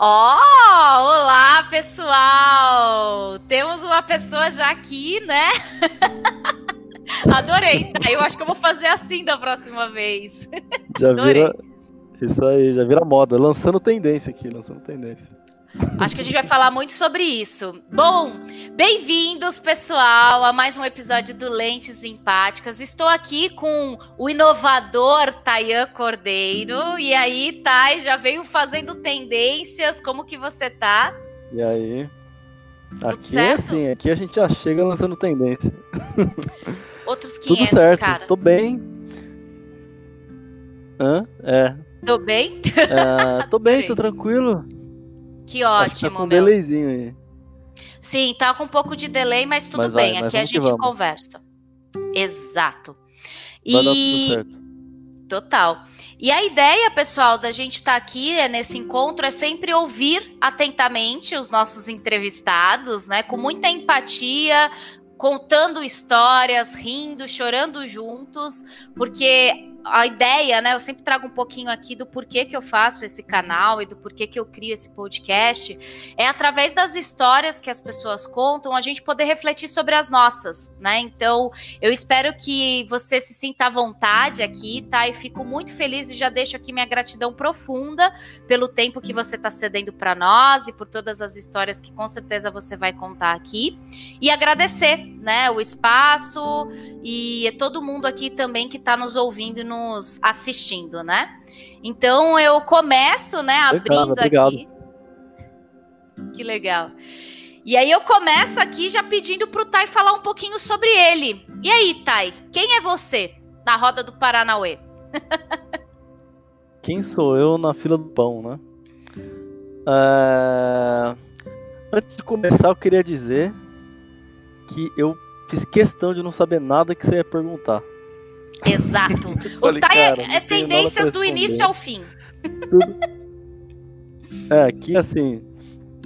Ó, oh, olá pessoal! Temos uma pessoa já aqui, né? Adorei. Tá? Eu acho que eu vou fazer assim da próxima vez. Já Adorei. vira. Isso aí, já vira moda. Lançando tendência aqui, lançando tendência. Acho que a gente vai falar muito sobre isso. Bom, bem-vindos, pessoal, a mais um episódio do Lentes Empáticas. Estou aqui com o inovador Tayan Cordeiro. E aí, Thay, já veio fazendo tendências. Como que você tá? E aí? Tudo aqui certo? é assim, aqui a gente já chega lançando tendência. Outros 500, Tudo certo, cara. tô bem. Hã? É. Tô bem? É, tô bem, tô tranquilo. Que ótimo, tá com um meu. delayzinho aí. Sim, tá com um pouco de delay, mas tudo mas bem. Vai, Aqui a gente conversa. Exato. Vai e... dar tudo certo. Total. E a ideia, pessoal, da gente estar tá aqui é, nesse encontro é sempre ouvir atentamente os nossos entrevistados, né? Com muita empatia, contando histórias, rindo, chorando juntos, porque a ideia, né? Eu sempre trago um pouquinho aqui do porquê que eu faço esse canal e do porquê que eu crio esse podcast. É através das histórias que as pessoas contam, a gente poder refletir sobre as nossas, né? Então, eu espero que você se sinta à vontade aqui, tá? E fico muito feliz e já deixo aqui minha gratidão profunda pelo tempo que você está cedendo para nós e por todas as histórias que com certeza você vai contar aqui. E agradecer, né? O espaço e todo mundo aqui também que está nos ouvindo nos assistindo, né? Então eu começo, né, abrindo obrigado, aqui. Que legal. E aí eu começo aqui já pedindo para o Tai falar um pouquinho sobre ele. E aí, Tai, quem é você na roda do Paranauê? quem sou eu na fila do pão, né? É... Antes de começar, eu queria dizer que eu fiz questão de não saber nada que você ia perguntar. Exato. o Tai é, é tendências do início ao fim. Tudo... É, que assim,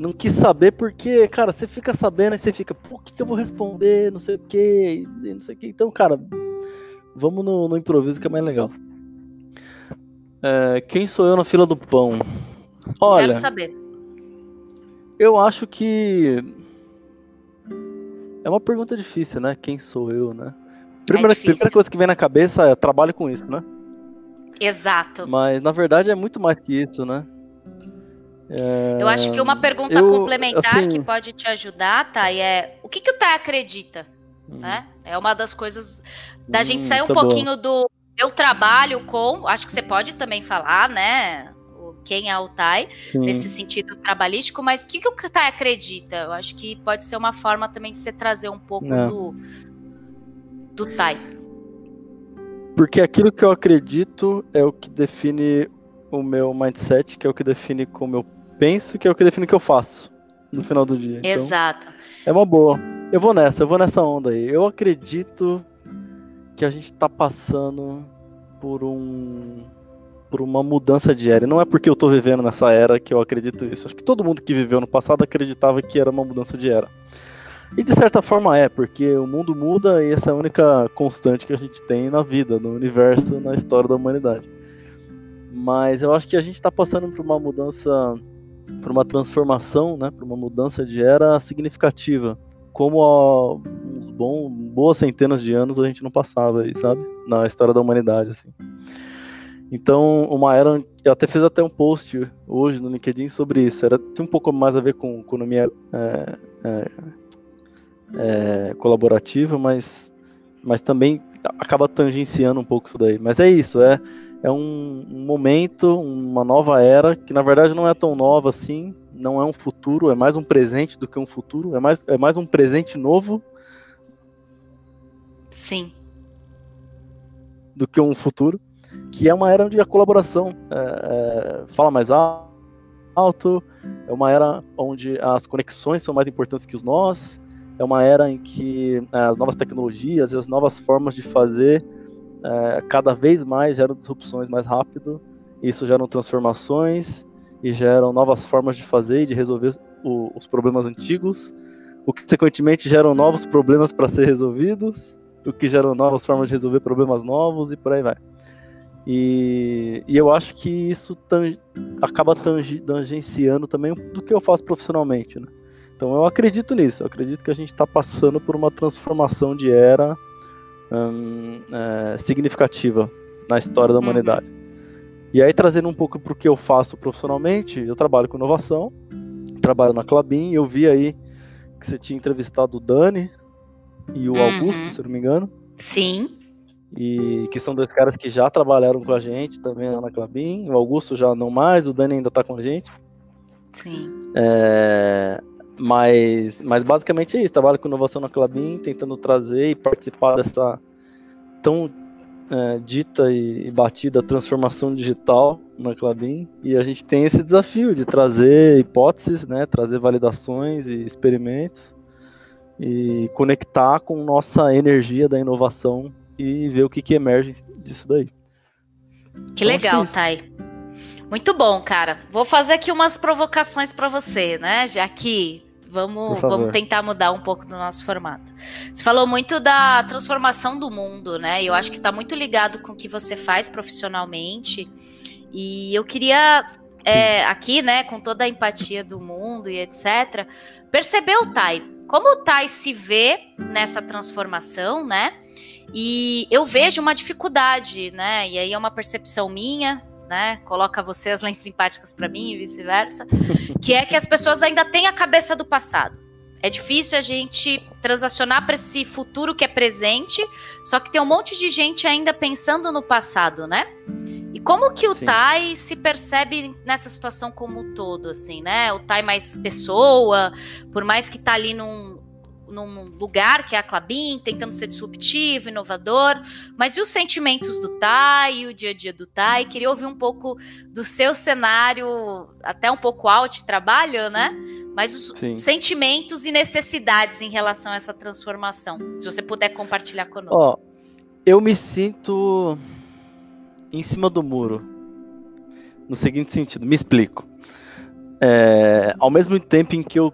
não quis saber porque, cara, você fica sabendo e você fica, pô, o que, que eu vou responder, não sei o que, não sei o que. Então, cara, vamos no, no improviso que é mais legal. É, quem sou eu na fila do pão? Olha, Quero saber. Eu acho que é uma pergunta difícil, né? Quem sou eu, né? Primeira, é primeira coisa que vem na cabeça é trabalho com isso, né? Exato. Mas na verdade é muito mais que isso, né? É... Eu acho que uma pergunta eu, complementar assim... que pode te ajudar, Thay, é o que, que o Thay acredita? Hum. Né? É uma das coisas da hum, gente sair um tá pouquinho bom. do eu trabalho com, acho que você pode também falar, né? Quem é o Tai, nesse sentido trabalhístico, mas o que, que o Tai acredita? Eu acho que pode ser uma forma também de você trazer um pouco do, do Tai? Porque aquilo que eu acredito é o que define o meu mindset, que é o que define como eu penso, que é o que define o que eu faço no final do dia. Então, Exato. Então, é uma boa. Eu vou nessa, eu vou nessa onda aí. Eu acredito que a gente está passando por um por uma mudança de era. E não é porque eu estou vivendo nessa era que eu acredito isso. Acho que todo mundo que viveu no passado acreditava que era uma mudança de era. E de certa forma é, porque o mundo muda e essa é a única constante que a gente tem na vida, no universo, na história da humanidade. Mas eu acho que a gente está passando por uma mudança, por uma transformação, né, por uma mudança de era significativa, como há uns bons, boas centenas de anos a gente não passava aí, sabe? Na história da humanidade, assim. Então, uma era. Eu até fiz até um post hoje no LinkedIn sobre isso. Era tinha um pouco mais a ver com economia é, é, é, colaborativa, mas, mas também acaba tangenciando um pouco isso daí. Mas é isso, é, é um, um, momento, uma nova era, que na verdade não é tão nova assim, não é um futuro, é mais um presente do que um futuro, é mais, é mais um presente novo. Sim. Do que um futuro, que é uma era onde a colaboração é, é, fala mais alto, é uma era onde as conexões são mais importantes que os nós, é uma era em que é, as novas tecnologias e as novas formas de fazer é, cada vez mais geram disrupções mais rápido, isso geram transformações e geram novas formas de fazer e de resolver o, os problemas antigos, o que consequentemente geram novos problemas para ser resolvidos, o que geram novas formas de resolver problemas novos e por aí vai. E, e eu acho que isso acaba tangenciando também do que eu faço profissionalmente, né? Então eu acredito nisso, eu acredito que a gente está passando por uma transformação de era hum, é, significativa na história da uhum. humanidade. E aí, trazendo um pouco para o que eu faço profissionalmente, eu trabalho com inovação, trabalho na Clabin, eu vi aí que você tinha entrevistado o Dani e o uhum. Augusto, se não me engano. Sim. E que são dois caras que já trabalharam com a gente também lá na Clabin. O Augusto já não mais, o Dani ainda está com a gente. Sim. É, mas, mas basicamente é isso. Trabalho com inovação na Clabin, tentando trazer e participar dessa tão é, dita e, batida transformação digital na Clabin e a gente tem esse desafio de trazer hipóteses, né, trazer validações e experimentos e conectar com nossa energia da inovação e ver o que, que emerge disso daí. Que então, legal, é Thay. Muito bom, cara. Vou fazer aqui umas provocações para você, né? Já que Vamos, vamos tentar mudar um pouco do nosso formato. Você falou muito da transformação do mundo, né? Eu acho que está muito ligado com o que você faz profissionalmente. E eu queria, é, aqui, né, com toda a empatia do mundo e etc., perceber o Tai. Como o Tai se vê nessa transformação, né? E eu vejo uma dificuldade, né? E aí é uma percepção minha, né? Coloca você as lentes simpáticas para mim e vice-versa, que é que as pessoas ainda têm a cabeça do passado. É difícil a gente transacionar para esse futuro que é presente, só que tem um monte de gente ainda pensando no passado, né? E como que o Sim. Tai se percebe nessa situação como um todo, assim, né? O Tai mais pessoa, por mais que tá ali num, num lugar que é a Clabin, tentando ser disruptivo, inovador, mas e os sentimentos do Tai, o dia a dia do Tai? Queria ouvir um pouco do seu cenário, até um pouco out trabalho, né? Mas os Sim. sentimentos e necessidades em relação a essa transformação. Se você puder compartilhar conosco. Ó, eu me sinto em cima do muro. No seguinte sentido, me explico. É, ao mesmo tempo em que eu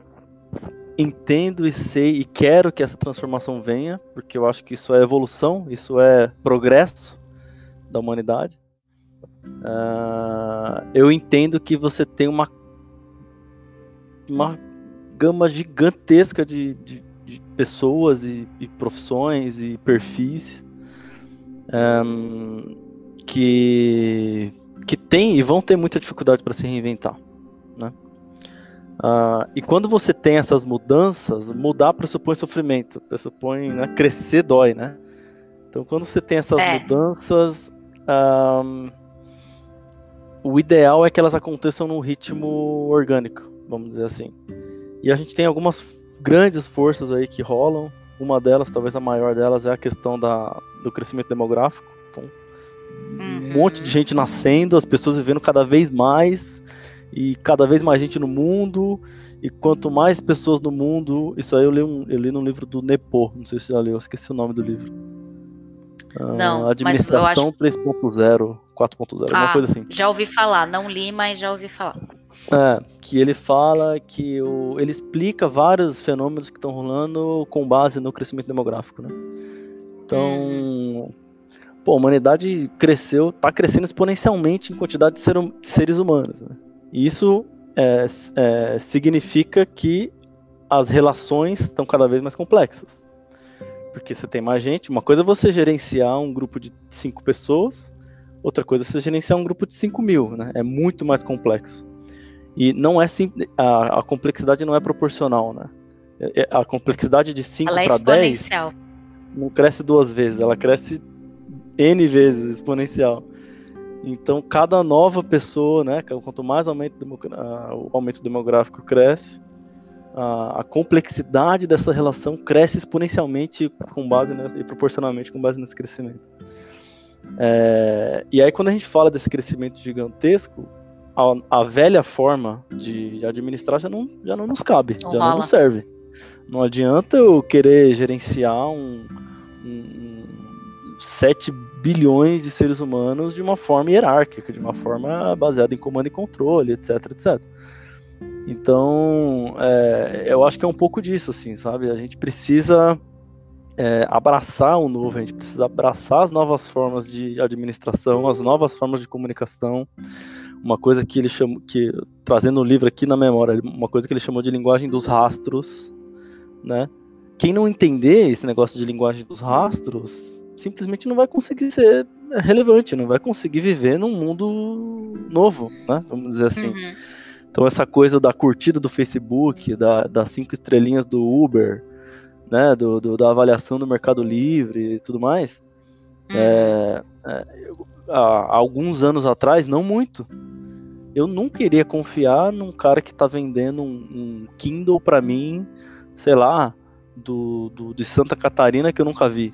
entendo e sei e quero que essa transformação venha, porque eu acho que isso é evolução, isso é progresso da humanidade. Uh, eu entendo que você tem uma, uma gama gigantesca de, de, de pessoas e, profissões e perfis um, que, que tem e vão ter muita dificuldade para se reinventar. Né? Uh, e quando você tem essas mudanças, mudar pressupõe sofrimento, pressupõe né, crescer dói, né? Então, quando você tem essas é. mudanças, um, o ideal é que elas aconteçam num ritmo orgânico, vamos dizer assim. E a gente tem algumas grandes forças aí que rolam. Uma delas, talvez a maior delas, é a questão da, do crescimento demográfico. Então, uhum. um monte de gente nascendo, as pessoas vivendo cada vez mais e cada vez mais gente no mundo, e quanto mais pessoas no mundo, isso aí eu li, um, eu li num livro do Nepo, não sei se você já leu, eu esqueci o nome do livro. Não, uh, Administração acho... 3.0, 4.0, ah, alguma coisa assim. Já ouvi falar, não li, mas já ouvi falar. É, que ele fala que o, ele explica vários fenômenos que estão rolando com base no crescimento demográfico, né? Então, hum. pô, a humanidade cresceu, tá crescendo exponencialmente em quantidade de, ser, de seres humanos, né? Isso é, é, significa que as relações estão cada vez mais complexas. Porque você tem mais gente. Uma coisa é você gerenciar um grupo de cinco pessoas, outra coisa é você gerenciar um grupo de cinco mil. Né? É muito mais complexo. E não é simples. A, a, complexidade não é proporcional. Né? É, é, a complexidade de 5 para 10 não cresce duas vezes, ela cresce N vezes exponencial. Então, cada nova pessoa, né, quanto mais aumento, o aumento demográfico cresce, a, a, complexidade dessa relação cresce exponencialmente com base nessa, e proporcionalmente com base nesse crescimento. É, e aí, quando a gente fala desse crescimento gigantesco, a, a velha forma de administrar já não, já não nos cabe, não já rola. não nos serve. Não adianta eu querer gerenciar um, um, um 7 bilhões de seres humanos de uma forma hierárquica, de uma forma baseada em comando e controle, etc, etc. Então, é, eu acho que é um pouco disso, assim, sabe? A gente precisa é, abraçar o novo, a gente precisa abraçar as novas formas de administração, as novas formas de comunicação. Uma coisa que ele chamou, que trazendo o livro aqui na memória, uma coisa que ele chamou de linguagem dos rastros, né? Quem não entender esse negócio de linguagem dos rastros, simplesmente não vai conseguir ser relevante, não vai conseguir viver num mundo novo, né? Vamos dizer assim. Uhum. Então essa coisa da curtida do Facebook, da, das cinco estrelinhas do Uber, né, do, do da avaliação do Mercado Livre e tudo mais, uhum. é, é, há alguns anos atrás, não muito, eu nunca iria confiar num cara que está vendendo um, um Kindle para mim, sei lá, do, do, de Santa Catarina que eu nunca vi.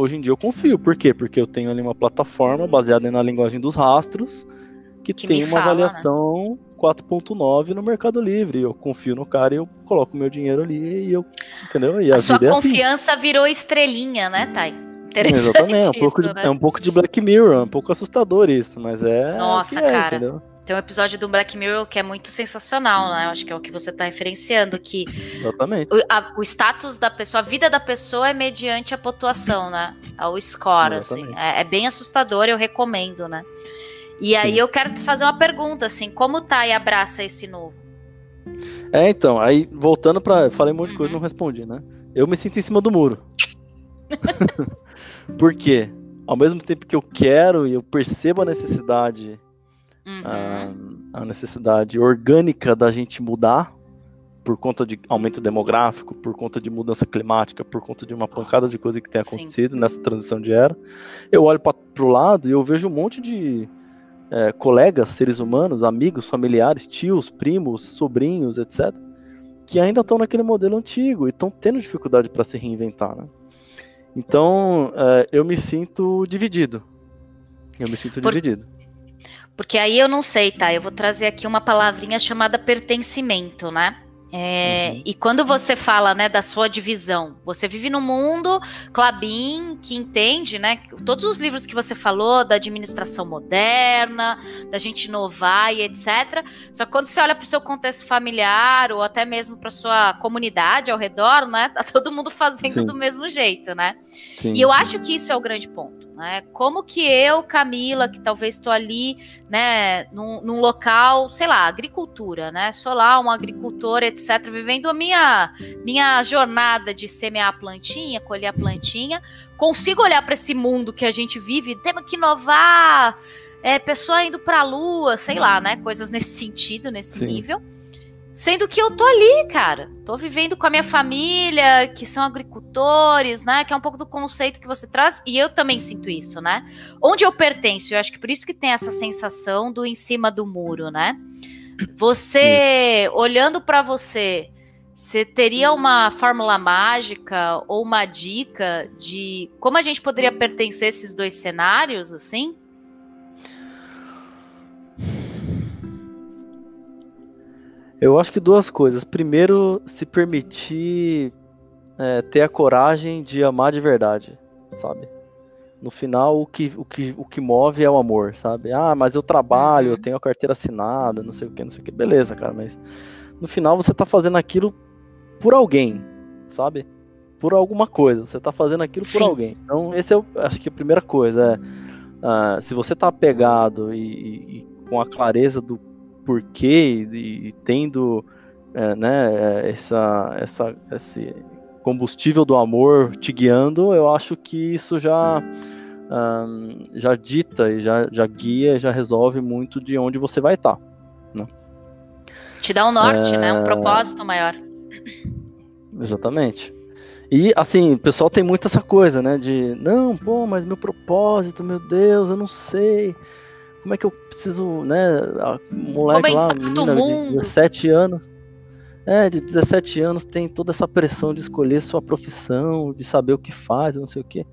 Hoje em dia eu confio. Por quê? Porque eu tenho ali uma plataforma baseada na linguagem dos rastros que, que tem uma fala, né? avaliação né? 4.9 no Mercado Livre. Eu confio no cara e eu coloco meu dinheiro ali e eu. Entendeu? E a, a sua é assim. confiança virou estrelinha, né, Thay? Exatamente, é um, pouco de, né? é um pouco de Black Mirror, é um pouco assustador isso, mas é. Nossa, é, cara. Entendeu? Tem um episódio do Black Mirror que é muito sensacional, né? Eu acho que é o que você está referenciando, que Exatamente. O, a, o, status da pessoa, a vida da pessoa é mediante a pontuação, né? O score, assim. Exatamente. assim. É, é, bem assustador, eu recomendo, né? E Sim. aí eu quero te fazer uma pergunta, assim, como tá e abraça esse novo? É, então, aí voltando para, falei um monte de coisa, uhum. não respondi, né? Eu me sinto em cima do muro. Por quê? Ao mesmo tempo que eu quero e eu percebo a necessidade uhum. a, a necessidade orgânica da gente mudar por conta de aumento demográfico, por conta de mudança climática, por conta de uma pancada de coisa que tem acontecido Sim. nessa transição de era. Eu olho para o lado e eu vejo um monte de é, colegas, seres humanos, amigos, familiares, tios, primos, sobrinhos, etc., que ainda estão naquele modelo antigo e estão tendo dificuldade para se reinventar. Né? Então, é, eu me sinto dividido. Eu me sinto por... dividido. Porque aí eu não sei, tá? Eu vou trazer aqui uma palavrinha chamada pertencimento, né? É, uhum. E quando você fala, né, da sua divisão, você vive num mundo, Clabin, que entende, né, todos os livros que você falou da administração moderna, da gente inovar e etc. Só que quando você olha para o seu contexto familiar ou até mesmo para sua comunidade ao redor, né, tá todo mundo fazendo Sim. do mesmo jeito, né? Sim. E eu acho que isso é o grande ponto né? Como que eu, Camila, que talvez estou ali, né, num, num, local, sei lá, agricultura, né? Sou lá um agricultor, etc., vivendo a minha, minha jornada de semear a plantinha, colher a plantinha, consigo olhar para esse mundo que a gente vive, temos que inovar, é, pessoa indo para a lua, sei lá, né? Coisas nesse sentido, nesse Sim. nível Sendo que eu tô ali, cara. Tô vivendo com a minha família, que são agricultores, né? Que é um pouco do conceito que você traz. E eu também sinto isso, né? Onde eu pertenço, eu acho que por isso que tem essa sensação do em cima do muro, né? Você, olhando para você, você teria uma fórmula mágica ou uma dica de como a gente poderia pertencer a esses dois cenários, assim? Eu acho que duas coisas. Primeiro, se permitir é, ter a coragem de amar de verdade, sabe? No final, o que, o, que, o que move é o amor, sabe? Ah, mas eu trabalho, uhum. eu tenho a carteira assinada, não sei o que, não sei o que. Beleza, cara, mas no final você tá fazendo aquilo por alguém, sabe? Por alguma coisa. Você tá fazendo aquilo por Sim. alguém. Então, esse é, o, acho que a primeira coisa. É, uh, se você tá apegado e, e, e com a clareza do porquê e, e tendo é, né, essa, essa, esse combustível do amor te guiando, eu acho que isso já um, já dita e já, já guia, já resolve muito de onde você vai estar. Tá, né? Te dá um norte, é... né? Um propósito maior. Exatamente. E assim, o pessoal tem muito essa coisa, né? De não, pô, mas meu propósito, meu Deus, eu não sei como é que eu preciso, né? A moleque lá, menina de 17 anos. É, de 17 anos tem toda essa pressão de escolher sua profissão, de saber o que faz, não sei o que.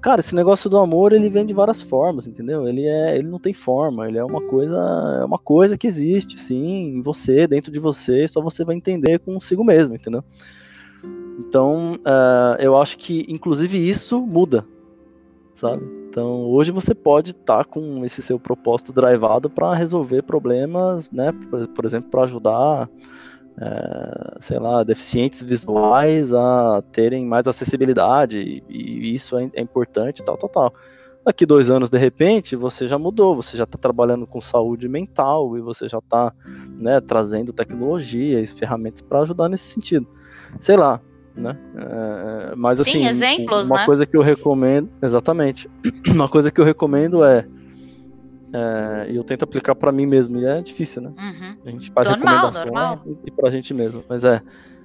Cara, esse negócio do amor, ele vem de várias formas, entendeu? Ele é, ele não tem forma, ele é uma coisa, é uma coisa que existe, sim, em você, dentro de você, só você vai entender consigo mesmo, entendeu? Então, uh, eu acho que, inclusive, isso muda, sabe? Então, hoje você pode estar tá com esse seu propósito drivado para resolver problemas, né? Por, por exemplo, para ajudar é, sei lá, deficientes visuais a terem mais acessibilidade, e, e isso é, é, importante, tal, tal, tal. Daqui dois anos, de repente, você já mudou, você já está trabalhando com saúde mental e você já está né, trazendo tecnologias, ferramentas para ajudar nesse sentido. Sei lá, né? É, mas Sim, assim, exemplos, uma né? coisa que eu recomendo, exatamente, uma coisa que eu recomendo é é, e eu tento aplicar para mim mesmo, e é difícil, né? Uhum. A gente faz normal, recomendações normal. e para a gente mesmo. Mas é,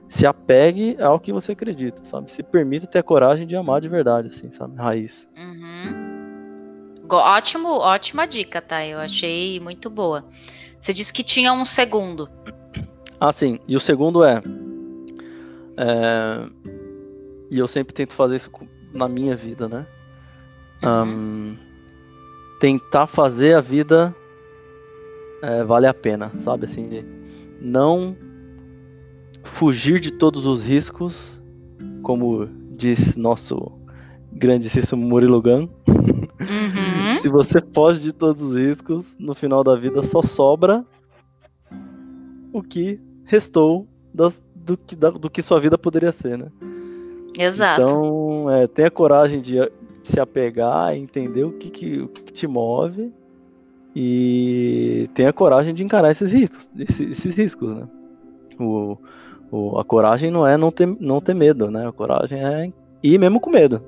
se apegue ao que você acredita, sabe? Se permita ter a coragem de amar de verdade, assim, sabe? Raiz. Uhum. Ótimo, ótima dica, tá? Eu achei muito boa. Você disse que tinha um segundo. Ah, sim. E o segundo é, é e eu sempre tento fazer isso na minha vida, né? Um, tentar fazer a vida é, vale a pena, sabe? Assim, não fugir de todos os riscos, como diz nosso grandíssimo Murilo Gun. Uhum. Se você foge de todos os riscos, no final da vida só sobra o que restou das, do, que, da, do que sua vida poderia ser, né? Exato. Então, é, tenha coragem de se apegar, entender o que, que, o que te move e tenha coragem de encarar esses riscos, esses, esses riscos, né? O, o, a coragem não é não ter, não ter medo, né? A coragem é ir mesmo com medo.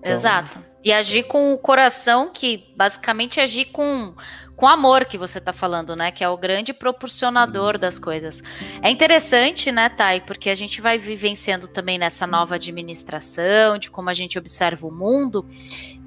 Então... Exato. E agir com o coração, que basicamente é agir com, com amor que você está falando, né? Que é o grande proporcionador das coisas. É interessante, né, Thay? Porque a gente vai vivenciando também nessa nova administração, de como a gente observa o mundo,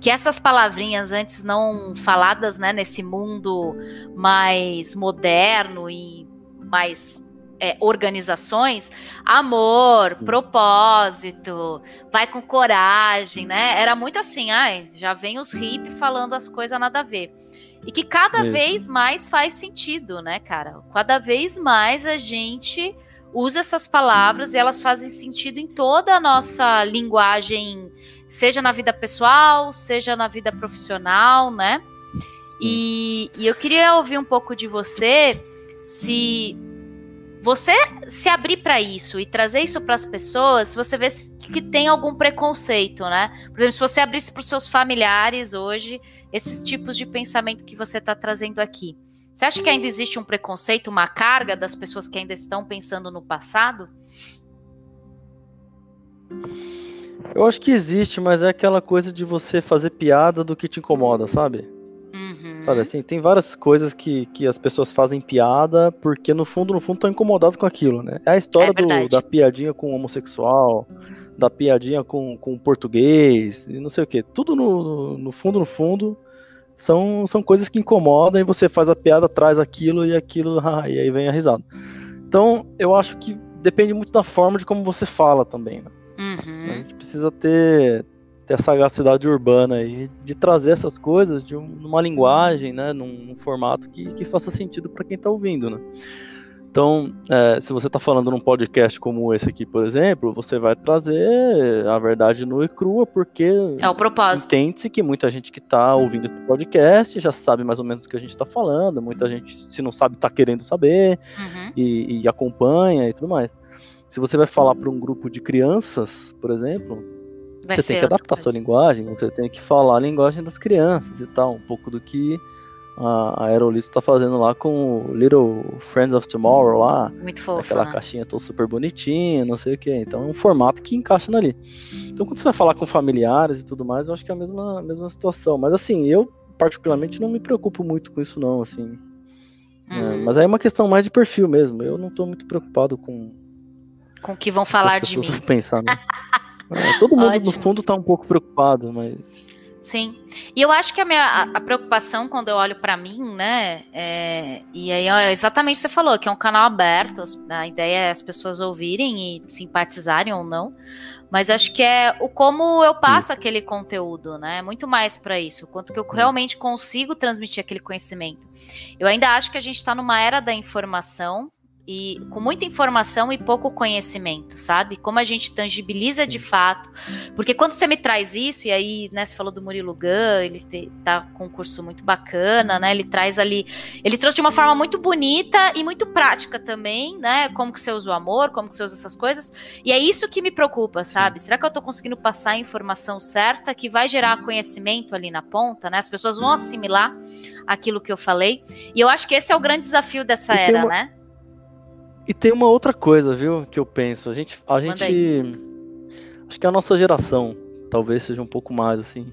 que essas palavrinhas antes não faladas, né, nesse mundo mais moderno e mais é, organizações, amor, propósito, vai com coragem, né? Era muito assim, ai, já vem os hippies falando as coisas nada a ver. E que cada Isso. vez mais faz sentido, né, cara? Cada vez mais a gente usa essas palavras e elas fazem sentido em toda a nossa linguagem, seja na vida pessoal, seja na vida profissional, né? E, e eu queria ouvir um pouco de você se você se abrir para isso e trazer isso para as pessoas, você vê que tem algum preconceito, né? Por exemplo, se você abrisse para os seus familiares hoje esses tipos de pensamento que você está trazendo aqui, você acha que ainda existe um preconceito, uma carga das pessoas que ainda estão pensando no passado? Eu acho que existe, mas é aquela coisa de você fazer piada do que te incomoda, sabe? Sabe assim, tem várias coisas que, que as pessoas fazem piada porque no fundo, no fundo, estão incomodadas com aquilo, né? É a história é do, da piadinha com homossexual, da piadinha com, com português, e não sei o que. Tudo no, no fundo, no fundo, são, são coisas que incomodam e você faz a piada, traz aquilo e aquilo, e aí vem a risada. Então, eu acho que depende muito da forma de como você fala também, né? Uhum. A gente precisa ter, ter a sagacidade urbana aí de trazer essas coisas de um, numa linguagem, né, num, num, formato que, que faça sentido para quem está ouvindo, né? Então, é, se você está falando num podcast como esse aqui, por exemplo, você vai trazer a verdade nua e crua, porque é o propósito. Entende-se que muita gente que está ouvindo esse podcast já sabe mais ou menos do que a gente está falando, muita gente, se não sabe, está querendo saber uhum. e, e acompanha e tudo mais. Se você vai falar para um grupo de crianças, por exemplo, Vai você tem que adaptar sua linguagem, você tem que falar a linguagem das crianças e tal, um pouco do que a Aerolito tá fazendo lá com o Little Friends of Tomorrow lá. Muito fofo. Aquela né? caixinha toda super bonitinha, não sei o que. Então é um formato que encaixa ali. Então quando você vai falar com familiares e tudo mais, eu acho que é a mesma, a mesma situação. Mas assim, eu particularmente não me preocupo muito com isso não, assim. É, uhum. É, mas aí é uma questão mais de perfil mesmo. Eu não tô muito preocupado com... Com o que vão falar de mim. Pensar, né? É, todo mundo, Ótimo. no fundo, tá um pouco preocupado, mas. Sim. E eu acho que a minha a, a preocupação quando eu olho para mim, né? É, e aí é exatamente o que você falou, que é um canal aberto. A ideia é as pessoas ouvirem e simpatizarem ou não. Mas acho que é o como eu passo Sim. aquele conteúdo, né? Muito mais para isso, quanto que eu realmente consigo transmitir aquele conhecimento. Eu ainda acho que a gente está numa era da informação e com muita informação e pouco conhecimento, sabe? Como a gente tangibiliza de fato. Porque quando você me traz isso, e aí, né, você falou do Murilo Gun, ele te, tá com um curso muito bacana, né? Ele traz ali. Ele trouxe de uma forma muito bonita e muito prática também, né? Como que você usa o amor, como que você usa essas coisas. E é isso que me preocupa, sabe? Será que eu tô conseguindo passar a informação certa que vai gerar conhecimento ali na ponta, né? As pessoas vão assimilar aquilo que eu falei. E eu acho que esse é o grande desafio dessa era, uma... né? E tem uma outra coisa, viu, que eu penso. A gente. A gente acho que a nossa geração talvez seja um pouco mais assim.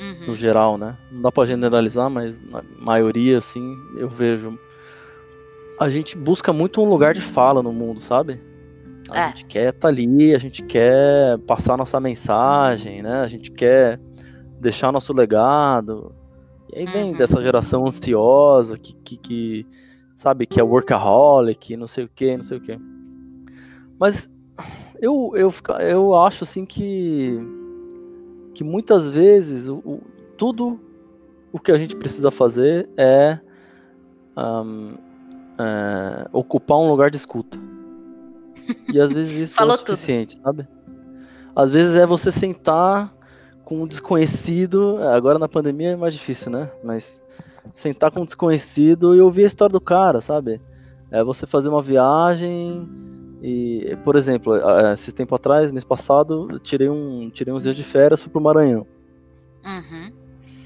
Uhum. No geral, né? Não dá pra generalizar, mas na maioria, assim, eu vejo. A gente busca muito um lugar de fala no mundo, sabe? A é. gente quer estar tá ali, a gente quer passar nossa mensagem, né? A gente quer deixar nosso legado. E aí vem uhum. dessa geração ansiosa que, que, que sabe, que é workaholic, não sei o que, não sei o que. Mas eu, eu, eu acho assim que, que muitas vezes o, o tudo o que a gente precisa fazer é, um, é, ocupar um lugar de escuta. E às vezes isso é o suficiente, tudo. sabe? Às vezes é você sentar com um desconhecido, agora na pandemia é mais difícil, né? Mas sentar com um desconhecido e ouvir a história do cara, sabe? É você fazer uma viagem e, por exemplo, esse tempo atrás, mês passado, eu tirei, um, tirei uns dias de férias, fui pro Maranhão. Uhum.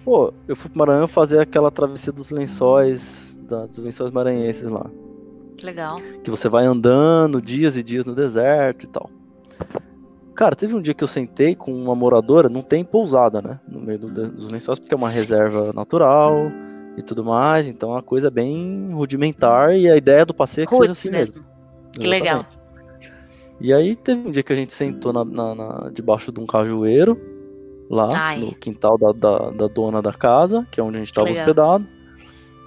Pô, eu fui pro Maranhão fazer aquela travessia dos lençóis, da, dos lençóis maranhenses lá. Legal. Que você vai andando dias e dias no deserto e tal. Cara, teve um dia que eu sentei com uma moradora, não tem pousada, né? No meio do, dos lençóis, porque é uma reserva natural e tudo mais. Então é uma coisa bem rudimentar e a ideia do passeio é que Roots seja assim mesmo. mesmo. Que legal. E aí teve um dia que a gente sentou na, na, na debaixo de um cajueiro, lá Ai. no quintal da, da, da, dona da casa, que é onde a gente estava hospedado.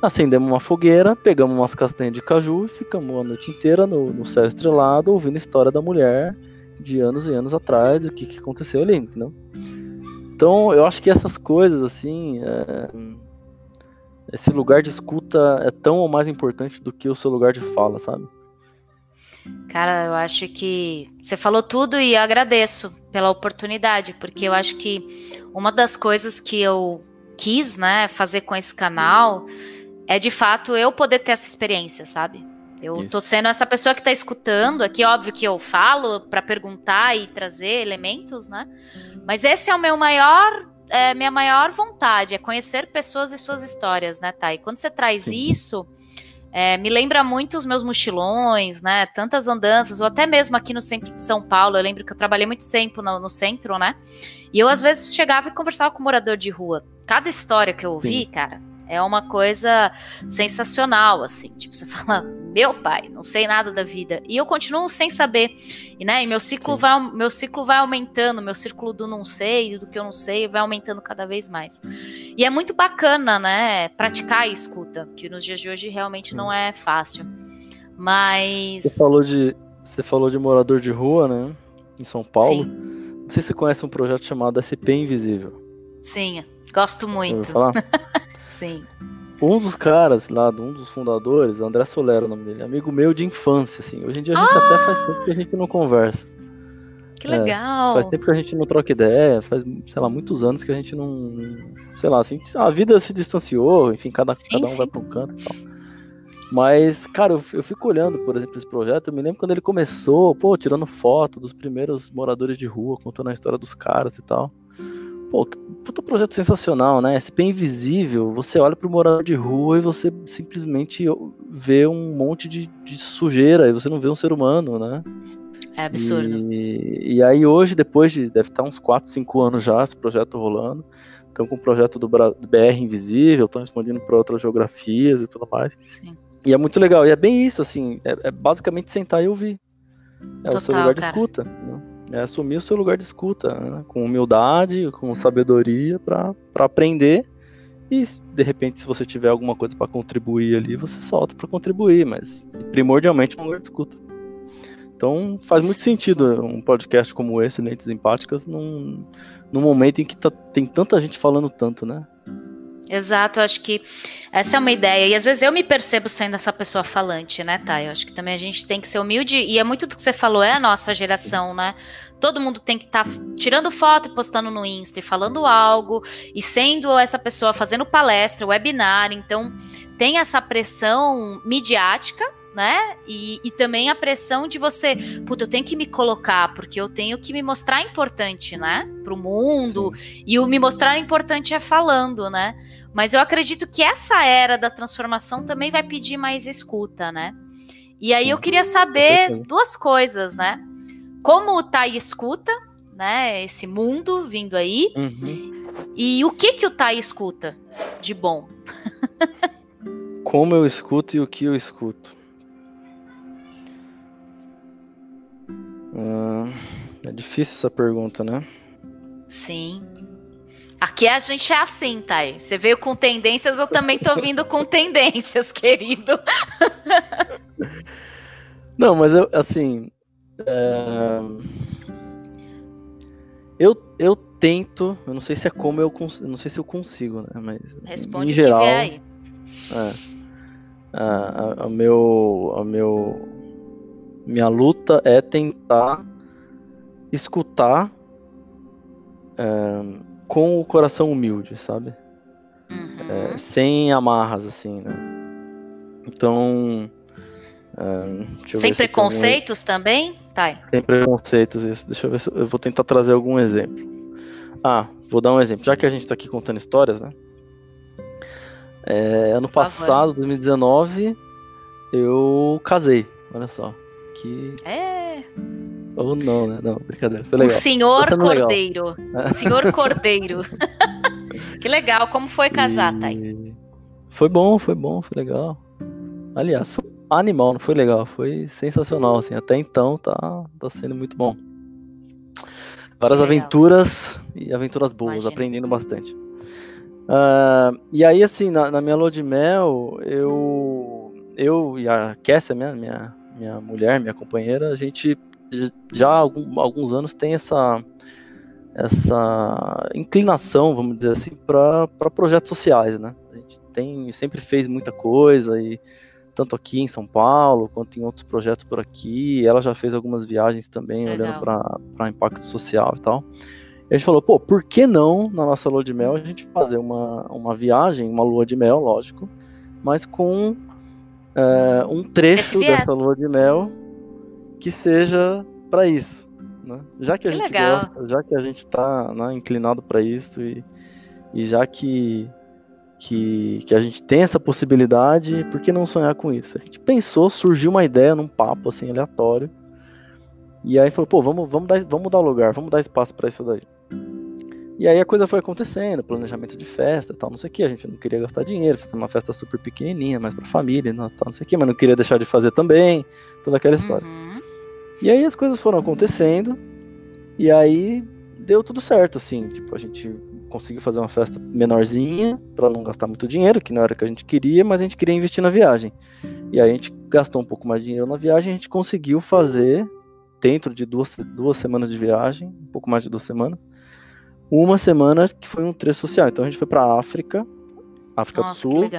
Acendemos uma fogueira, pegamos umas castanhas de caju e ficamos a noite inteira no, no céu estrelado ouvindo a história da mulher de anos e anos atrás, do que, que aconteceu ali, entendeu? Então eu acho que essas coisas, assim, é esse lugar de escuta é tão ou mais importante do que o seu lugar de fala, sabe? Cara, eu acho que você falou tudo e eu agradeço pela oportunidade, porque eu acho que uma das coisas que eu quis, né, fazer com esse canal é de fato eu poder ter essa experiência, sabe? Eu Isso. tô sendo essa pessoa que tá escutando aqui, óbvio que eu falo para perguntar e trazer elementos, né? Mas esse é o meu maior é, minha maior vontade, é conhecer pessoas e suas histórias, né, Thay? Quando você traz Sim. isso, é, me lembra muito os meus mochilões, né? Tantas andanças, ou até mesmo aqui no centro de São Paulo. Eu lembro que eu trabalhei muito tempo no, no centro, né? E eu, às vezes, chegava e conversava com um morador de rua. Cada história que eu ouvi, Sim. cara, é uma coisa sensacional, assim. Tipo, você fala, meu pai, não sei nada da vida. E eu continuo sem saber. E, né, e meu ciclo vai meu ciclo vai aumentando, meu círculo do não sei, do que eu não sei, vai aumentando cada vez mais. E é muito bacana, né, praticar a escuta, que nos dias de hoje realmente não é fácil. Mas Você falou de você falou de morador de rua, né, em São Paulo. Sim. Não sei se você conhece um projeto chamado SP Invisível. Sim, gosto muito. Sim. Um dos caras lá, um dos fundadores, André Solero, o nome dele, amigo meu de infância, assim. Hoje em dia a gente ah! até faz tempo que a gente não conversa. Que legal! É, faz tempo que a gente não troca ideia, faz, sei lá, muitos anos que a gente não. Sei lá, assim, a vida se distanciou, enfim, cada, sim, cada um sim. vai para um canto e tal. Mas, cara, eu, eu, fico olhando, por exemplo, esse projeto. Eu me lembro quando ele começou, pô, tirando foto dos primeiros moradores de rua, contando a história dos caras e tal. Pô, que puta projeto sensacional, né? SP Invisível, você olha pro morador de rua e você simplesmente vê um monte de, de sujeira e você não vê um ser humano, né? É absurdo. E, e aí hoje, depois de, deve estar uns 4, 5 anos já esse projeto rolando, estão com o projeto do BR Invisível, estão expandindo para outras geografias e tudo mais. Sim. E é muito legal. E é bem isso, assim, é, é basicamente sentar e ouvir. É Total, o seu lugar de cara. escuta. Né? É assumir o seu lugar de escuta, né? com humildade, com sabedoria para aprender. E de repente, se você tiver alguma coisa para contribuir ali, você solta para contribuir, mas primordialmente um lugar de escuta. Então faz muito sentido um podcast como esse, Lentes Empáticas, num, num momento em que tá, tem tanta gente falando tanto, né? Exato, eu acho que essa é uma ideia. E às vezes eu me percebo sendo essa pessoa falante, né, Thay? Eu acho que também a gente tem que ser humilde. E é muito do que você falou, é a nossa geração, né? Todo mundo tem que estar tá tirando foto e postando no Insta e falando algo, e sendo essa pessoa fazendo palestra, webinar. Então, tem essa pressão midiática, né? E, e também a pressão de você, puta, eu tenho que me colocar, porque eu tenho que me mostrar importante, né? Pro mundo. Sim. E o me mostrar importante é falando, né? Mas eu acredito que essa era da transformação também vai pedir mais escuta, né? E aí eu queria saber duas coisas, né? Como o Tai escuta, né? Esse mundo vindo aí. Uhum. E o que que o Tai escuta de bom? Como eu escuto e o que eu escuto. Hum, é difícil essa pergunta, né? Sim. Aqui a gente é assim, Thay. Você veio com tendências, eu também tô vindo com tendências, querido. Não, mas eu, assim. É... Eu, eu tento, eu não sei se é como eu consigo, não sei se eu consigo, né? Mas Responde em geral, aí. É, a, a, a, meu, a meu, minha luta é tentar escutar é, com o coração humilde, sabe? Uhum. É, sem amarras, assim, né? Então. É, sem preconceitos também? Tá. Sem preconceitos, isso. Deixa eu ver se eu vou tentar trazer algum exemplo. Ah, vou dar um exemplo. Já que a gente tá aqui contando histórias, né? É, ano passado, 2019, eu casei. Olha só. Que. É. Ou não, né? Não, brincadeira. Foi legal. O senhor tá Cordeiro. Legal. O senhor Cordeiro. que legal. Como foi casar, e... Thay? Foi bom, foi bom, foi legal. Aliás, foi animal, não foi legal. Foi sensacional, assim. Até então tá, tá sendo muito bom. Várias aventuras e aventuras boas, Imagina. aprendendo bastante. Uh, e aí, assim, na, na, minha lua de mel, eu, eu e a Kessia, minha, minha, minha mulher, minha companheira, a gente já há alguns anos tem essa, essa inclinação, vamos dizer assim, para projetos sociais, né? A gente tem, sempre fez muita coisa e tanto aqui em São Paulo quanto em outros projetos por aqui. Ela já fez algumas viagens também, Legal. olhando para impacto social e tal. E a gente falou, pô, por que não na nossa lua de mel a gente fazer uma, uma viagem, uma lua de mel, lógico, mas com é, um trecho dessa lua de mel que seja para isso. Né? Já que, que a gente legal. gosta, já que a gente está né, inclinado para isso e, e já que, que, que a gente tem essa possibilidade, por que não sonhar com isso? A gente pensou, surgiu uma ideia num papo assim aleatório. E aí falou, pô, vamos, vamos, dar, vamos dar lugar, vamos dar espaço para isso daí. E aí a coisa foi acontecendo, planejamento de festa tal, não sei o que. A gente não queria gastar dinheiro, fazer uma festa super pequenininha, mais pra família, não, tal, não sei o que, mas não queria deixar de fazer também, toda aquela história. Uhum. E aí as coisas foram acontecendo, e aí deu tudo certo, assim, tipo, a gente conseguiu fazer uma festa menorzinha, para não gastar muito dinheiro, que não era o que a gente queria, mas a gente queria investir na viagem. E aí a gente gastou um pouco mais de dinheiro na viagem, a gente conseguiu fazer, dentro de duas, duas semanas de viagem, um pouco mais de duas semanas, uma semana que foi um trecho social. Então a gente foi pra África, África Nossa, do Sul.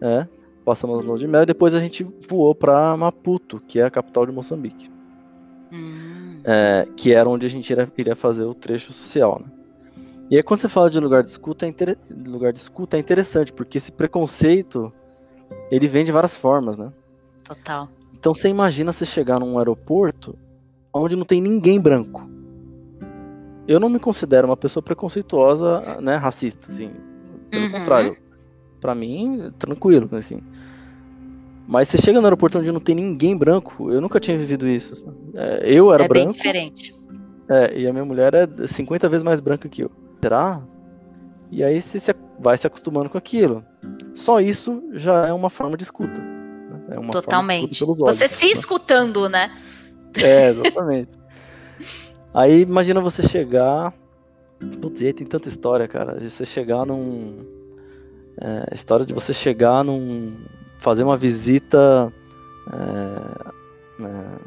É, passamos no de mel e depois a gente voou para Maputo, que é a capital de Moçambique. Hum. É, que era onde a gente iria, iria fazer o trecho social. Né? E aí quando você fala de lugar de escuta, é inter... lugar de escuta é interessante, porque esse preconceito ele vem de várias formas, né? Total. Então você imagina você chegar num aeroporto onde não tem ninguém branco. Eu não me considero uma pessoa preconceituosa, né, racista, assim. Pelo uhum. contrário, para mim, tranquilo, assim. Mas você chega no aeroporto onde não tem ninguém branco, eu nunca tinha vivido isso. É, eu era é branco. É bem diferente. É, e a minha mulher é 50 vezes mais branca que eu. Será? E aí você se, vai se acostumando com aquilo. Só isso já é uma forma de escuta. Né? É uma Totalmente. Olhos, você se né? escutando, né? É, exatamente. aí imagina você chegar. Putz, aí tem tanta história, cara. De você chegar num. É, história de você chegar num, fazer uma visita é, é,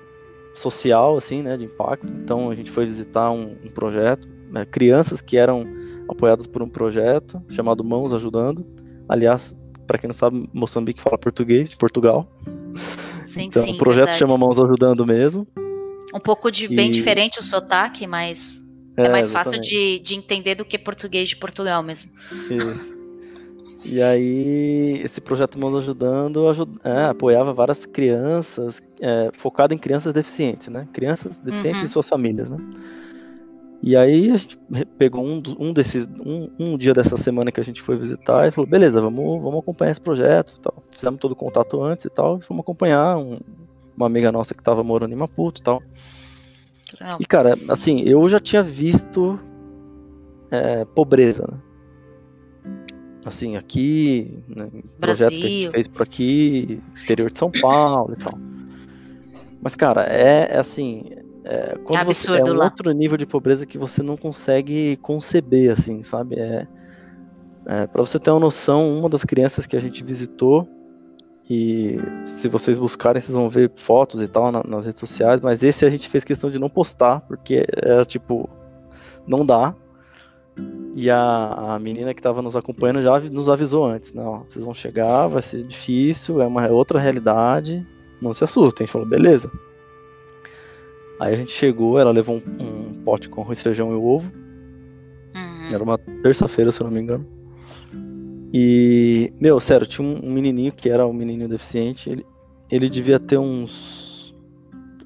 social, assim, né, de impacto. Então a gente foi visitar um, um projeto, né, crianças que eram apoiadas por um projeto chamado Mãos Ajudando. Aliás, para quem não sabe, Moçambique fala português, de Portugal. Sim, então, sim, o projeto verdade. chama Mãos Ajudando mesmo. Um pouco de bem E- diferente o sotaque, mas é, mais fácil de, de entender do que português de Portugal mesmo. Isso. E aí, esse projeto Mãos Ajudando aju- é, apoiava várias crianças, é, focado em crianças deficientes, né? Crianças deficientes Uhum. e suas famílias, né? E aí a gente pegou um, um desses, um, um dia dessa semana que a gente foi visitar e falou, beleza, vamos, vamos acompanhar esse projeto e tal. Fizemos todo o contato antes e tal, e fomos acompanhar um- uma amiga nossa que estava morando em Maputo e tal. Não, E, cara, assim, eu já tinha visto é, pobreza, né? Assim, aqui, né, projeto que a gente fez por aqui, interior de São Paulo e tal. Mas, cara, é, é assim. É, quando É você- é um lá. outro nível de pobreza que você não consegue conceber, assim, sabe? É, é, para você ter uma noção, uma das crianças que a gente visitou, e se vocês buscarem, vocês vão ver fotos e tal na- nas redes sociais, mas esse a gente fez questão de não postar, porque era tipo, não dá. E a, a menina que estava nos acompanhando já nos avisou antes, não, vocês vão chegar, vai ser difícil, é uma outra realidade, não se assustem. A gente falou, beleza. Aí a gente chegou, ela levou um, um pote com arroz, feijão e ovo. Uhum. Era uma terça-feira, se eu não me engano. E, meu, sério, tinha um, um menininho que era um menininho deficiente. Ele, ele devia ter uns,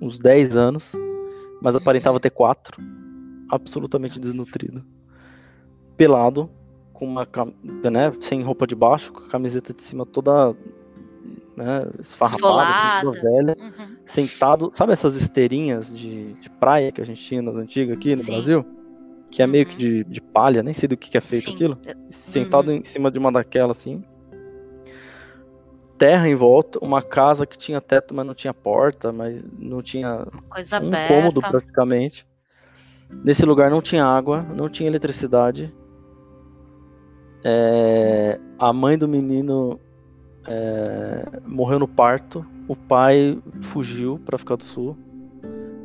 uns 10 anos, mas aparentava ter 4. Absolutamente desnutrido. Pelado, com uma né, sem roupa de baixo, com a camiseta de cima toda né, esfarrapada, assim, velha Uhum. sentado, sabe essas esteirinhas de, de praia que a gente tinha nas antigas aqui no Sim. Brasil? Que é meio Uhum. que de, de palha, nem sei do que, que é feito Sim. aquilo. Sentado Uhum. em cima de uma daquela assim. Terra em volta, uma casa que tinha teto, mas não tinha porta, mas não tinha Coisa um aberta. cômodo praticamente. Nesse lugar não tinha água, não tinha eletricidade. É, a mãe do menino é, morreu no parto. O pai fugiu para ficar do sul.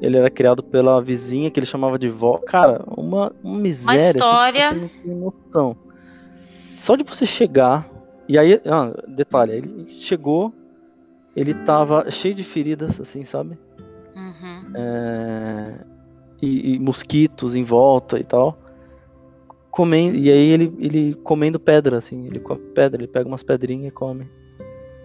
Ele era criado pela vizinha que ele chamava de vó. Cara, uma, uma miséria. assim, que história. Não tem noção. Só de você chegar. E aí, ah, detalhe, ele chegou, ele tava cheio de feridas, assim, sabe? Uhum. É, e, e mosquitos em volta e tal. Comendo, e aí ele, ele comendo pedra, assim, ele come pedra, ele pega umas pedrinhas e come.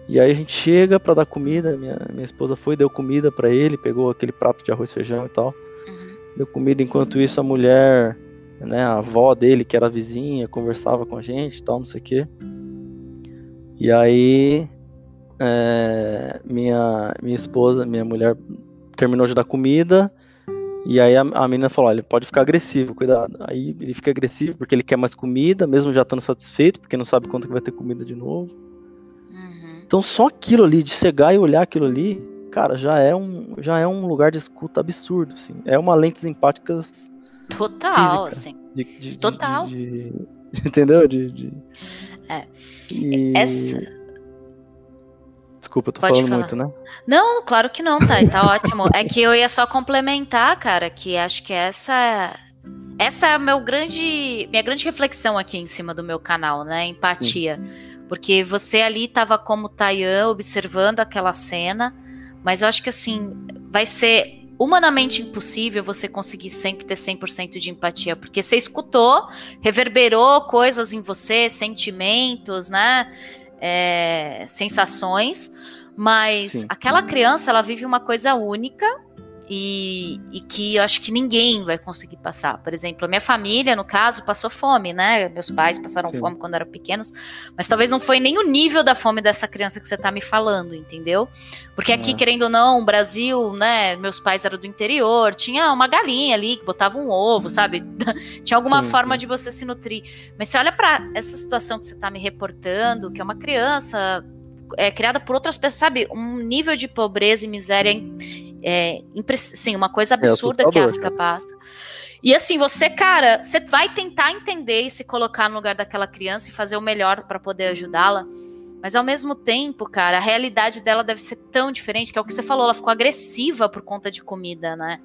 E aí a gente chega pra dar comida, minha, minha esposa foi, deu comida pra ele, pegou aquele prato de arroz feijão e tal. Uhum. Deu comida, enquanto isso a mulher, né, a avó dele, que era vizinha, conversava com a gente e tal, não sei o quê. E aí é, minha, minha esposa, minha mulher terminou de dar comida. E aí a, a menina falou: olha, ele pode ficar agressivo, cuidado. Aí ele fica agressivo porque ele quer mais comida, mesmo já estando satisfeito, porque não sabe quanto que vai ter comida de novo. Uhum. Então só aquilo ali, de chegar e olhar aquilo ali, cara, já é um, já é um lugar de escuta absurdo, assim. É uma lentes empáticas Total, Física. assim. de, de- Total. de- de- entendeu? De, de- É. E- Essa- Desculpa, eu tô Pode falando falar. muito, né? Não, claro que não, tá, tá ótimo. É que eu ia só complementar, cara, que acho que essa essa é a meu grande, minha grande reflexão aqui em cima do meu canal, né? Empatia. Porque você ali tava como Tayan observando aquela cena, mas eu acho que assim, vai ser humanamente impossível você conseguir sempre ter 100% de empatia, porque você escutou, reverberou coisas em você, sentimentos, né? É, sensações, mas Sim. aquela criança ela vive uma coisa única e, e que eu acho que ninguém vai conseguir passar. Por exemplo, a minha família, no caso, passou fome, né? Meus pais passaram Sim. fome quando eram pequenos, mas talvez não foi nem o nível da fome dessa criança que você tá me falando, entendeu? Porque aqui, É. querendo ou não, Brasil, né? Meus pais eram do interior, tinha uma galinha ali que botava um ovo, sabe? tinha alguma Sim, forma de você se nutrir. Mas você olha para essa situação que você tá me reportando, que é uma criança é, criada por outras pessoas, sabe? Um nível de pobreza e miséria, é, sim, uma coisa absurda que a África passa. E assim, você, cara, você vai tentar entender e se colocar no lugar daquela criança e fazer o melhor para poder ajudá-la. Mas ao mesmo tempo, cara, a realidade dela deve ser tão diferente, que é o que você falou, ela ficou agressiva por conta de comida, né?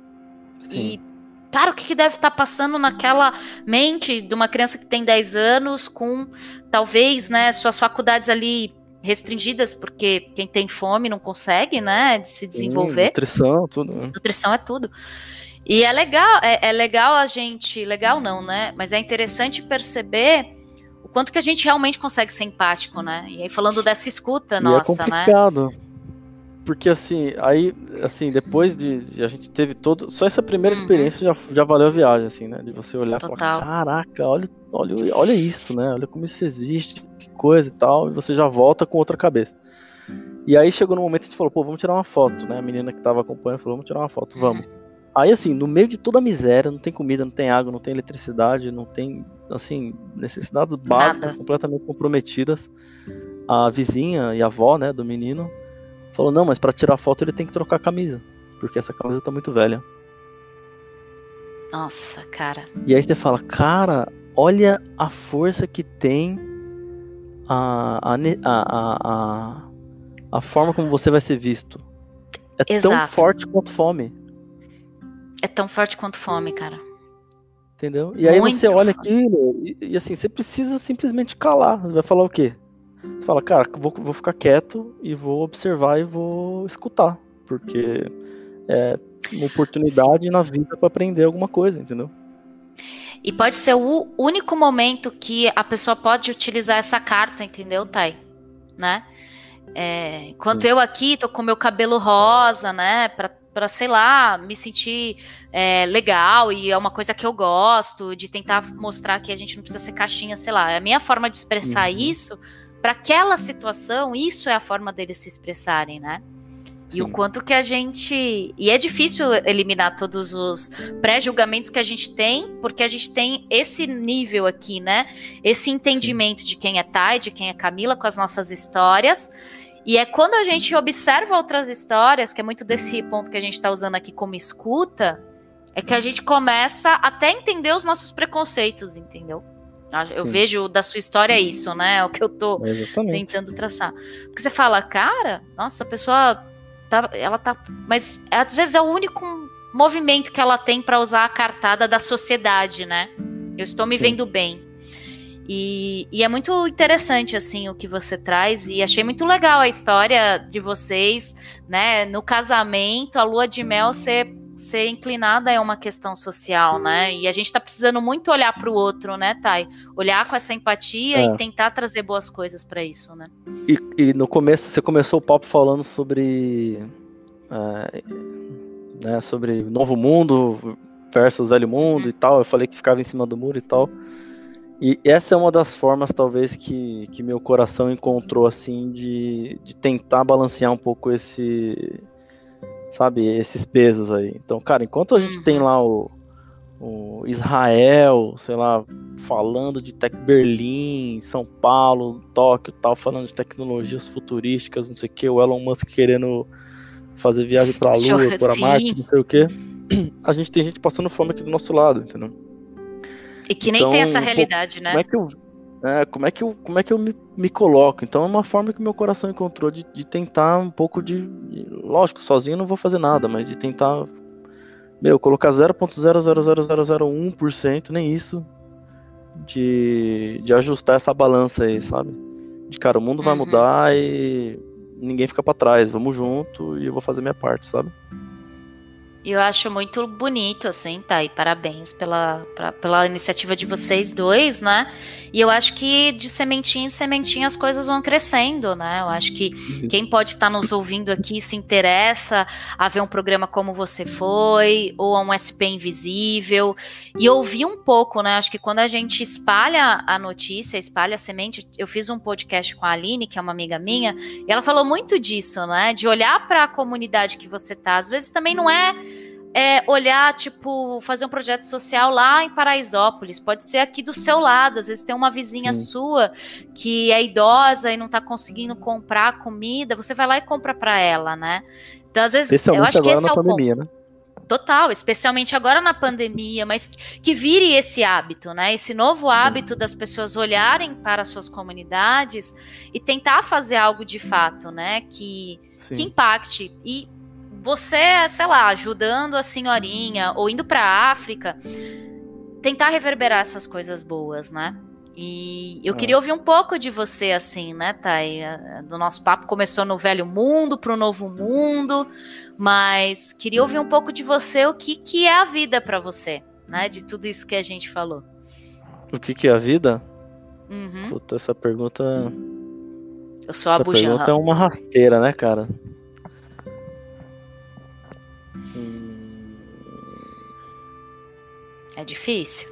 Sim. E Cara, o que, que deve estar tá passando naquela mente de uma criança que tem 10 anos, com talvez, né, suas faculdades ali restringidas, porque quem tem fome não consegue, né, de se desenvolver. Sim, nutrição, tudo. Né? Nutrição é tudo. E é legal, é, é, legal a gente, legal não, né, mas é interessante perceber o quanto que a gente realmente consegue ser empático, né, e aí falando dessa escuta e é nossa, é complicado. né porque assim, aí, assim, depois de, de, a gente teve todo. Só essa primeira uhum. experiência já, já valeu a viagem, assim, né? De você olhar e falar, caraca, olha, olha, olha isso, né? Olha como isso existe, que coisa e tal, e você já volta com outra cabeça. E aí chegou no momento que a gente falou, pô, vamos tirar uma foto, né? A menina que tava acompanhando falou, vamos tirar uma foto, vamos. Aí, assim, no meio de toda a miséria, não tem comida, não tem água, não tem eletricidade, não tem, assim, necessidades básicas Nada. completamente comprometidas. A vizinha e a avó, né, do menino, Falou, não, mas para tirar foto ele tem que trocar a camisa. Porque essa camisa tá muito velha. Nossa, cara. E aí você fala, cara, olha a força que tem a, a, a, a, a forma como você vai ser visto. É Exato. tão forte quanto fome. É tão forte quanto fome, cara. Entendeu? E aí você olha aquilo e, e, assim, você precisa simplesmente calar. Você vai falar o quê? Você fala, cara, vou, vou ficar quieto e vou observar e vou escutar, porque é uma oportunidade Sim. na vida para aprender alguma coisa, entendeu? E pode ser o único momento que a pessoa pode utilizar essa carta, entendeu, Thay? Né? É, enquanto eu aqui tô com meu cabelo rosa, né, pra, pra sei lá, me sentir é, legal e é uma coisa que eu gosto, de tentar mostrar que a gente não precisa ser caixinha, sei lá. É a minha forma de expressar uhum. isso para aquela situação, isso é a forma deles se expressarem, né? Sim. E o quanto que a gente. E é difícil eliminar todos os pré-julgamentos que a gente tem, porque a gente tem esse nível aqui, né? Esse entendimento Sim. de quem é Thay, de quem é Camila, com as nossas histórias. E é quando a gente observa outras histórias, que é muito desse ponto que a gente está usando aqui como escuta, é que a gente começa até a entender os nossos preconceitos, entendeu? Eu Sim. vejo da sua história isso, né? É o que eu tô Exatamente. tentando traçar. Porque você fala, cara, nossa, a pessoa tá, ela tá, mas às vezes é o único movimento que ela tem para usar a cartada da sociedade, né? Eu estou me Sim. vendo bem. E, e, é muito interessante, assim, o que você traz. E achei muito legal a história de vocês, né? No casamento, a lua de mel ser ser inclinada é uma questão social, né? E a gente está precisando muito olhar para o outro, né, Thay? Olhar com essa empatia é. e tentar trazer boas coisas para isso, né? E, e, no começo você começou o papo falando sobre, é, né, sobre novo mundo versus velho mundo e tal. Eu falei que ficava em cima do muro e tal. E essa é uma das formas, talvez, que, que meu coração encontrou, assim, de, de tentar balancear um pouco esse, sabe, esses pesos aí. Então, cara, enquanto a gente uhum. tem lá o, o, Israel, sei lá, falando de Tech Berlim, São Paulo, Tóquio, tal, falando de tecnologias futurísticas, não sei o que, o Elon Musk querendo fazer viagem para a Lua, para Marte, não sei o que. A gente tem gente passando fome aqui do nosso lado, entendeu? E que nem então, tem essa realidade, pô, né? Como é que eu é, como é que eu, como é que eu me, me coloco? Então é uma forma que meu coração encontrou de, de tentar um pouco de. Lógico, sozinho não vou fazer nada, mas de tentar. Meu, colocar 0.00001%, nem isso. De, de ajustar essa balança aí, sabe? De cara, o mundo vai uhum. mudar e ninguém fica para trás, vamos junto e eu vou fazer minha parte, sabe? E eu acho muito bonito, assim, tá? E parabéns pela, pra, pela iniciativa de vocês dois, né? E eu acho que de sementinha em sementinha as coisas vão crescendo, né? Eu acho que quem pode estar tá nos ouvindo aqui se interessa a ver um programa como você foi, ou a um SP Invisível, e ouvir um pouco, né? Acho que quando a gente espalha a notícia, espalha a semente, eu fiz um podcast com a Aline, que é uma amiga minha, e ela falou muito disso, né? De olhar para a comunidade que você tá. Às vezes também não é é, olhar, tipo, fazer um projeto social lá em Paraisópolis. Pode ser aqui do seu lado. Às vezes tem uma vizinha sua que é idosa e não está conseguindo comprar comida. Você vai lá e compra para ela, né? Então, às vezes, eu acho que esse é o pandemia, ponto. Né? Total, especialmente agora na pandemia, mas que vire esse hábito, né? Esse novo hábito das pessoas olharem para suas comunidades e tentar fazer algo de fato, né? Que, que impacte. E você, sei lá, ajudando a senhorinha ou indo para a África, tentar reverberar essas coisas boas, né? E eu é. queria ouvir um pouco de você, assim, né, Thay? Do nosso papo começou no velho mundo para o novo mundo, mas queria ouvir um pouco de você o que, que é a vida para você, né? De tudo isso que a gente falou. O que, que é a vida? Uhum. Puta, essa pergunta. Eu sou a Essa pergunta é uma rasteira, né, cara? É difícil.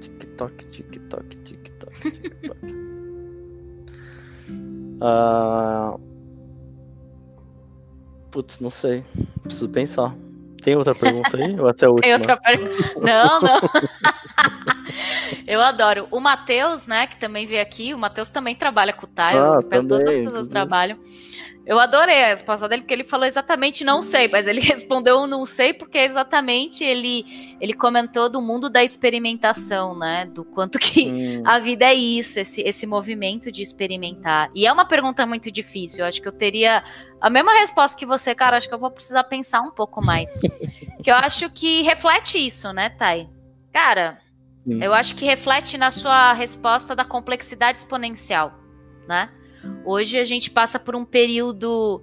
TikTok, TikTok, TikTok, TikTok. ah... Putz, não sei. Preciso pensar. Tem outra pergunta aí? Ou até a última? Tem outra pergunta? Não, não. Eu adoro. O Matheus, né, que também veio aqui, o Matheus também trabalha com o Thay, ah, todas as pessoas também. trabalham. Eu adorei a resposta dele, porque ele falou exatamente não sei, mas ele respondeu não sei, porque exatamente ele, ele comentou do mundo da experimentação, né? Do quanto que hum. a vida é isso, esse, esse movimento de experimentar. E é uma pergunta muito difícil. Eu acho que eu teria a mesma resposta que você, cara. Acho que eu vou precisar pensar um pouco mais. que eu acho que reflete isso, né, Thay? Cara, Sim. eu acho que reflete na sua resposta da complexidade exponencial, né? Hoje a gente passa por um período,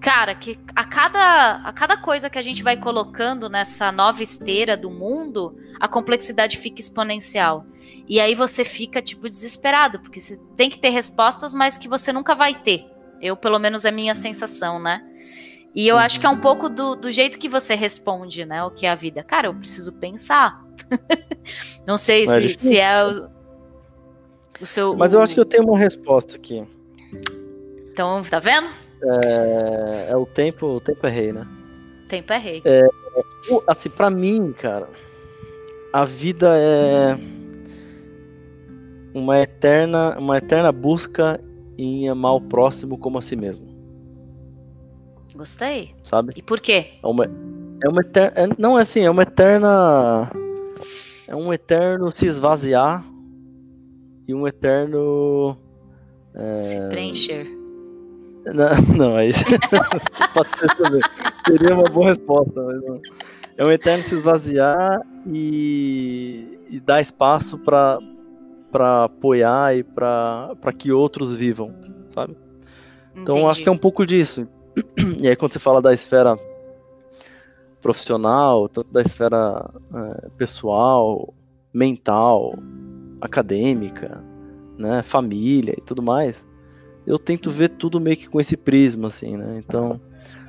cara, que a cada, a cada coisa que a gente vai colocando nessa nova esteira do mundo, a complexidade fica exponencial. E aí você fica, tipo, desesperado, porque você tem que ter respostas, mas que você nunca vai ter. Eu, pelo menos, é minha sensação, né? E eu acho que é um pouco do, do jeito que você responde, né? O que é a vida. Cara, eu preciso pensar. Não sei se, se é o, o seu. Mas eu acho que eu tenho uma resposta aqui. Então, tá vendo? É, é o tempo, o tempo é rei, né? Tempo é rei. É, assim, para mim, cara, a vida é uma eterna, uma eterna busca em amar o próximo como a si mesmo. Gostei. Sabe? E por quê? É uma, é uma eterna, é, não é assim, é uma eterna, é um eterno se esvaziar e um eterno é, se preencher. Não, não aí pode ser também. Seria uma boa resposta, mas não. É um eterno se esvaziar e, e dar espaço para para apoiar e para que outros vivam, sabe? Então Entendi. acho que é um pouco disso. E aí quando você fala da esfera profissional, tanto da esfera é, pessoal, mental, acadêmica, né, família e tudo mais, eu tento ver tudo meio que com esse prisma, assim, né? Então,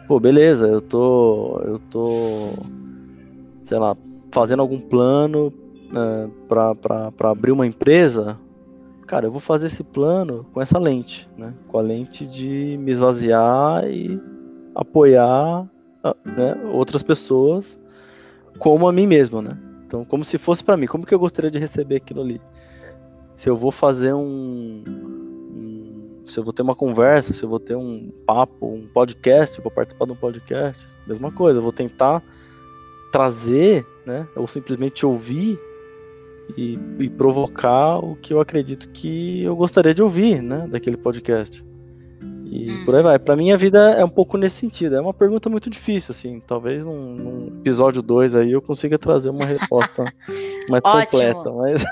pô, beleza, eu tô. Eu tô. Sei lá, fazendo algum plano né, para abrir uma empresa. Cara, eu vou fazer esse plano com essa lente, né? Com a lente de me esvaziar e apoiar né, outras pessoas como a mim mesmo, né? Então, como se fosse para mim, como que eu gostaria de receber aquilo ali? Se eu vou fazer um, se eu vou ter uma conversa, se eu vou ter um papo, um podcast, vou participar de um podcast, mesma coisa, eu vou tentar trazer, né, ou simplesmente ouvir e, e provocar o que eu acredito que eu gostaria de ouvir, né, daquele podcast. E hum. por aí vai. Para mim a vida é um pouco nesse sentido. É uma pergunta muito difícil, assim. Talvez num, num episódio 2 aí eu consiga trazer uma resposta mais completa. Mas...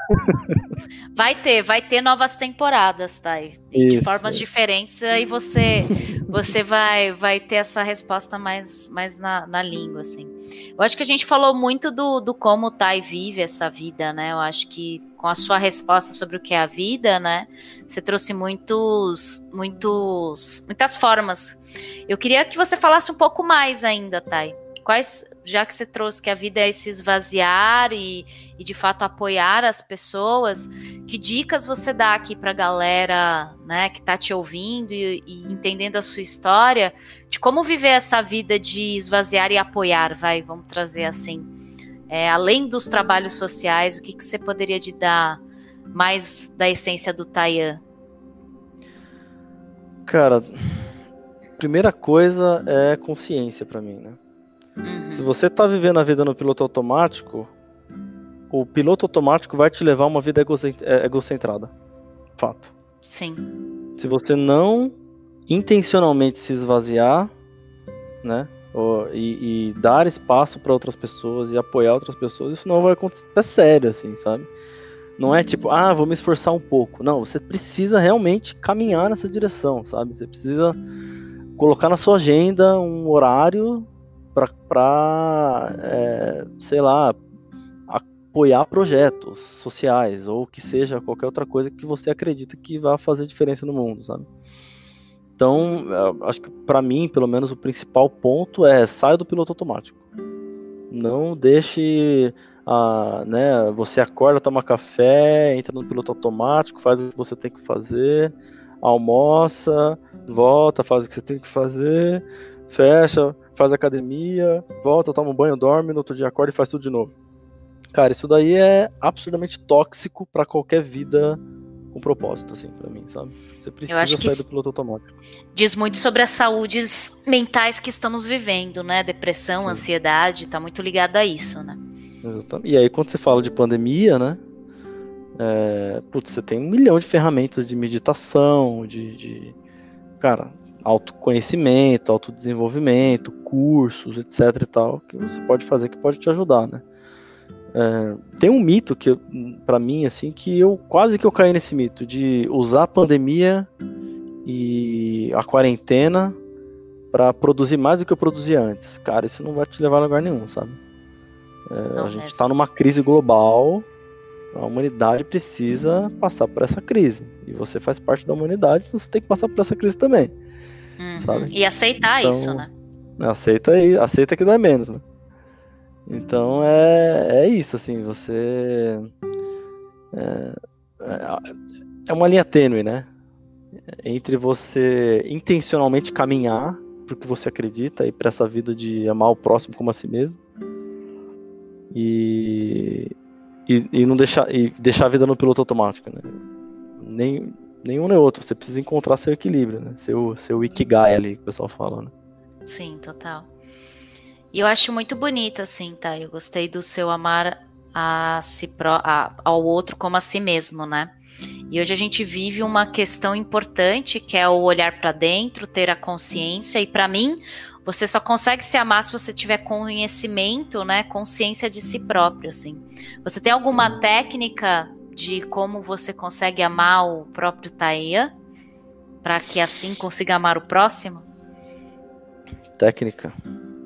vai ter, vai ter novas temporadas, tá? E de formas diferentes, aí você você vai, vai ter essa resposta mais, mais na, na língua, assim. Eu acho que a gente falou muito do, do como o Tai vive essa vida, né? Eu acho que com a sua resposta sobre o que é a vida, né? Você trouxe muitos, muitos, muitas formas. Eu queria que você falasse um pouco mais ainda, Thay. Quais, já que você trouxe que a vida é se esvaziar e, e de fato apoiar as pessoas, que dicas você dá aqui para a galera, né, que está te ouvindo e, e entendendo a sua história, de como viver essa vida de esvaziar e apoiar, vai, vamos trazer assim é, além dos trabalhos sociais, o que, que você poderia te dar mais da essência do Tayan? Cara, primeira coisa é consciência para mim, né? Uhum. Se você tá vivendo a vida no piloto automático, o piloto automático vai te levar a uma vida é, egocentrada. Fato. Sim. Se você não intencionalmente se esvaziar, né? E, e dar espaço para outras pessoas e apoiar outras pessoas, isso não vai acontecer é sério, assim, sabe? Não é tipo, ah, vou me esforçar um pouco. Não, você precisa realmente caminhar nessa direção, sabe? Você precisa colocar na sua agenda um horário para, é, sei lá, apoiar projetos sociais ou que seja qualquer outra coisa que você acredita que vai fazer diferença no mundo, sabe? Então, acho que para mim, pelo menos, o principal ponto é saia do piloto automático. Não deixe a, né, você acorda, toma café, entra no piloto automático, faz o que você tem que fazer, almoça, volta, faz o que você tem que fazer, fecha, faz academia, volta, toma um banho, dorme, no outro dia acorda e faz tudo de novo. Cara, isso daí é absurdamente tóxico para qualquer vida com propósito, assim, para mim, sabe? Você precisa sair do piloto automático. Diz muito sobre as saúdes mentais que estamos vivendo, né? Depressão, Sim. ansiedade, tá muito ligado a isso, né? Exatamente. E aí, quando você fala de pandemia, né? É, putz, você tem um milhão de ferramentas de meditação, de, de cara, autoconhecimento, autodesenvolvimento, cursos, etc e tal, que você pode fazer que pode te ajudar, né? É, tem um mito que para mim assim que eu quase que eu caí nesse mito de usar a pandemia e a quarentena para produzir mais do que eu produzia antes. Cara, isso não vai te levar a lugar nenhum, sabe? É, a gente está numa crise global, a humanidade precisa passar por essa crise e você faz parte da humanidade, então você tem que passar por essa crise também, uhum. sabe? E aceitar então, isso, né? Aceita aí, aceita que dá menos, né? Então é, é isso, assim, você. É, é, é uma linha tênue, né? Entre você intencionalmente caminhar pro que você acredita e para essa vida de amar o próximo como a si mesmo e, e, e, não deixar, e deixar a vida no piloto automático, né? Nem, nenhum nem outro, você precisa encontrar seu equilíbrio, né? Seu, seu ikigai ali, que o pessoal fala, né? Sim, total. E eu acho muito bonito, assim, tá? Eu gostei do seu amar a si pro, a, ao outro como a si mesmo, né? E hoje a gente vive uma questão importante que é o olhar para dentro, ter a consciência. E para mim, você só consegue se amar se você tiver conhecimento, né? Consciência de si próprio, assim. Você tem alguma técnica de como você consegue amar o próprio Taia para que assim consiga amar o próximo? Técnica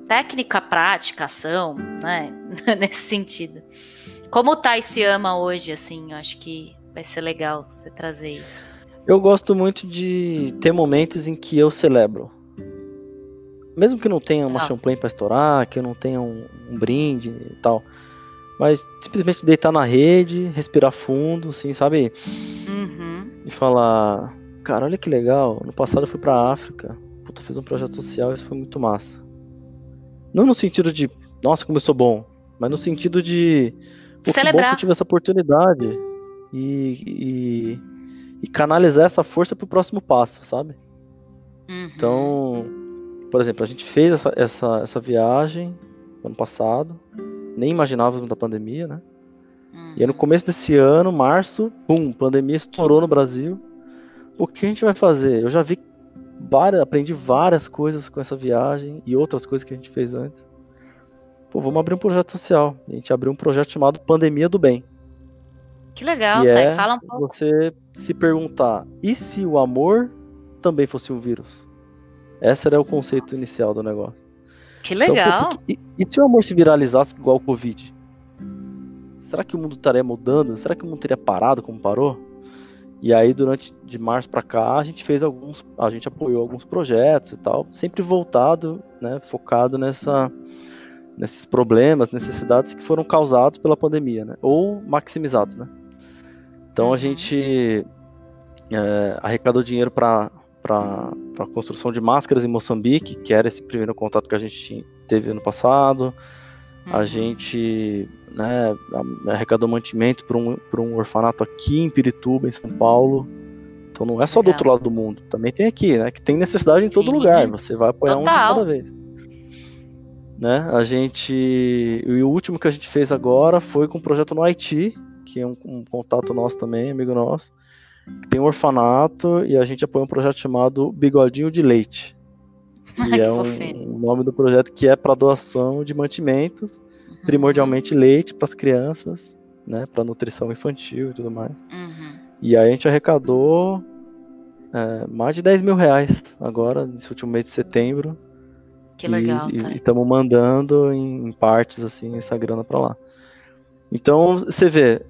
técnica, prática, ação, né? Nesse sentido. Como o Tai se ama hoje, assim, eu acho que vai ser legal você trazer isso. Eu gosto muito de ter momentos em que eu celebro. Mesmo que não tenha uma ah. champanhe para estourar, que eu não tenha um, um, brinde e tal. Mas simplesmente deitar na rede, respirar fundo, assim, sabe? Uhum. E falar, cara, olha que legal. No passado eu fui pra África. Puta, fiz um projeto social, isso foi muito massa. Não no sentido de, nossa, como eu sou bom, mas no sentido de. Pô, Celebrar. Que bom que eu tive essa oportunidade. E, e, e canalizar essa força pro próximo passo, sabe? Uhum. Então, por exemplo, a gente fez essa, essa, essa viagem ano passado, nem imaginávamos da pandemia, né? Uhum. E aí no uhum. começo desse ano, março, pum, pandemia estourou no Brasil. O que a gente vai fazer? Eu já vi várias, aprendi várias coisas com essa viagem e outras coisas que a gente fez antes. Pô, vamos abrir um projeto social. A gente abriu um projeto chamado Pandemia do Bem. Que legal, que tá? É Fala um pouco. Você se perguntar, e se o amor também fosse um vírus? Esse era o conceito Nossa. inicial do negócio. Que legal. Então, e, e se o amor se viralizasse igual o Covid? Será que o mundo estaria mudando? Será que o mundo teria parado como parou? E aí, durante de março para cá, a gente fez alguns, a gente apoiou alguns projetos e tal, sempre voltado, né, focado nessa, nesses problemas, necessidades que foram causados pela pandemia, né, ou maximizados, né. Então a uhum. gente é, arrecadou dinheiro para para a construção de máscaras em Moçambique, que era esse primeiro contato que a gente teve ano passado. Uhum. A gente né, arrecadou mantimento para um, um orfanato aqui em Pirituba, em São Paulo. Então não é só Legal. do outro lado do mundo, também tem aqui, né? Que tem necessidade Sim. em todo lugar. Você vai apoiar Total. um de cada vez. Né? A gente. E o último que a gente fez agora foi com um projeto no Haiti, que é um, um contato nosso também, amigo nosso. Que tem um orfanato e a gente apoia um projeto chamado Bigodinho de Leite. que é um, o nome do projeto que é para doação de mantimentos, uhum. primordialmente leite para as crianças, né, para nutrição infantil e tudo mais. Uhum. E aí a gente arrecadou é, mais de 10 mil reais agora, nesse último mês de setembro. Que legal. E tá. estamos mandando em, em, partes assim essa grana para lá. Então você vê,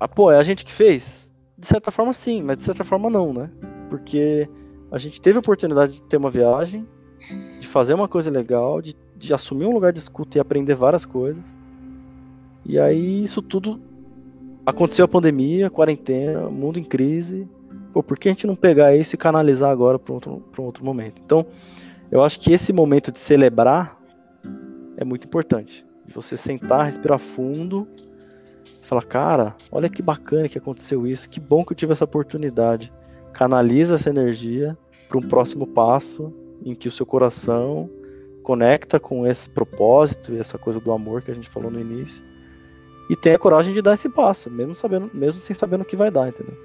ah, pô, é a gente que fez? De certa forma sim, mas de certa forma não, né? Porque a gente teve a oportunidade de ter uma viagem, de fazer uma coisa legal, de, de assumir um lugar de escuta e aprender várias coisas. E aí isso tudo aconteceu a pandemia, a quarentena, mundo em crise. Pô, por que a gente não pegar isso e canalizar agora para outro, outro momento? Então, eu acho que esse momento de celebrar é muito importante. De você sentar, respirar fundo, falar, cara, olha que bacana que aconteceu isso, que bom que eu tive essa oportunidade canaliza essa energia para um próximo passo em que o seu coração conecta com esse propósito e essa coisa do amor que a gente falou no início e tenha coragem de dar esse passo, mesmo sabendo, mesmo sem saber o que vai dar, entendeu?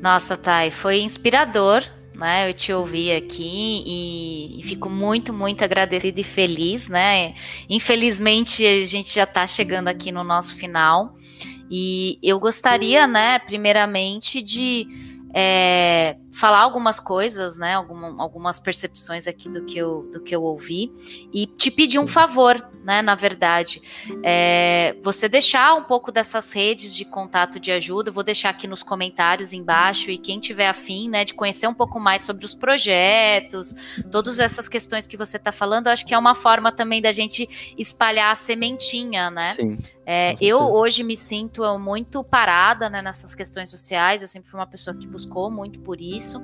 Nossa, Thay, foi inspirador, né? Eu te ouvi aqui e, e fico muito, muito agradecida e feliz, né? Infelizmente a gente já está chegando aqui no nosso final e eu gostaria, né, primeiramente de é, falar algumas coisas, né, alguma, algumas percepções aqui do que, eu, do que eu ouvi. E te pedir um favor, né, na verdade, é, você deixar um pouco dessas redes de contato de ajuda, eu vou deixar aqui nos comentários embaixo. E quem tiver afim, né, de conhecer um pouco mais sobre os projetos, todas essas questões que você está falando, acho que é uma forma também da gente espalhar a sementinha, né? Sim. É, eu hoje me sinto muito parada né, nessas questões sociais. Eu sempre fui uma pessoa que buscou muito por isso.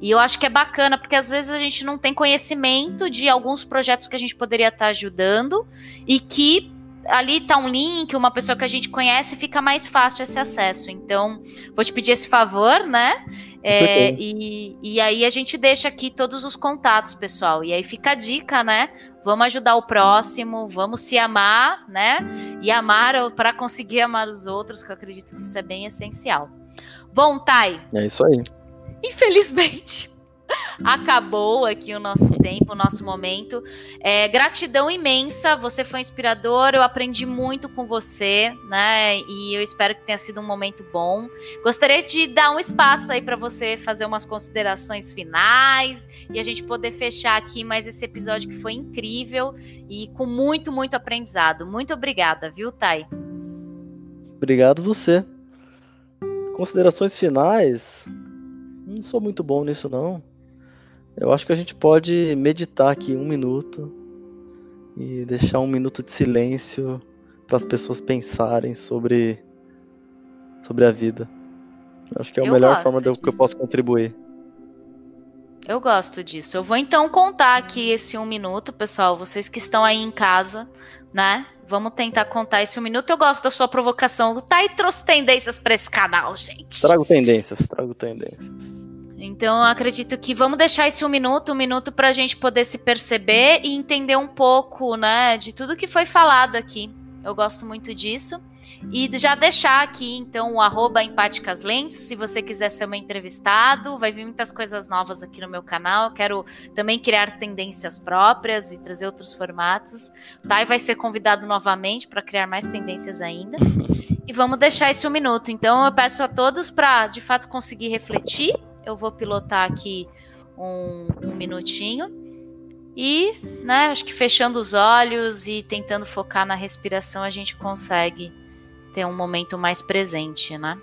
E eu acho que é bacana, porque às vezes a gente não tem conhecimento de alguns projetos que a gente poderia estar ajudando e que ali tá um link, uma pessoa que a gente conhece, fica mais fácil esse acesso. Então, vou te pedir esse favor, né? É, e, e aí a gente deixa aqui todos os contatos, pessoal. E aí fica a dica, né? Vamos ajudar o próximo, vamos se amar, né? E amar para conseguir amar os outros, que eu acredito que isso é bem essencial. Bom, Thay. É isso aí. Infelizmente, acabou aqui o nosso tempo, nosso momento. É, gratidão imensa, você foi inspirador, eu aprendi muito com você, né? E eu espero que tenha sido um momento bom. Gostaria de dar um espaço aí para você fazer umas considerações finais e a gente poder fechar aqui mais esse episódio que foi incrível e com muito, muito aprendizado. Muito obrigada, viu, Thay? Obrigado você. Considerações finais? Não sou muito bom nisso não. Eu acho que a gente pode meditar aqui um minuto e deixar um minuto de silêncio para as pessoas pensarem sobre sobre a vida. Eu acho que é a eu melhor forma de, que eu posso contribuir. Eu gosto disso. Eu vou então contar aqui esse um minuto, pessoal. Vocês que estão aí em casa, né? Vamos tentar contar esse um minuto. Eu gosto da sua provocação. Tá aí trouxe tendências para esse canal, gente. Trago tendências, trago tendências. Então, acredito que vamos deixar esse um minuto, um minuto para a gente poder se perceber e entender um pouco, né, de tudo que foi falado aqui. Eu gosto muito disso. E já deixar aqui, então, o arroba Empáticas Lentes, se você quiser ser meu entrevistado, vai vir muitas coisas novas aqui no meu canal. Eu quero também criar tendências próprias e trazer outros formatos. Tá? Vai ser convidado novamente para criar mais tendências ainda. E vamos deixar esse um minuto. Então, eu peço a todos para, de fato, conseguir refletir eu vou pilotar aqui um, um minutinho. E, né, acho que fechando os olhos e tentando focar na respiração, a gente consegue ter um momento mais presente, né?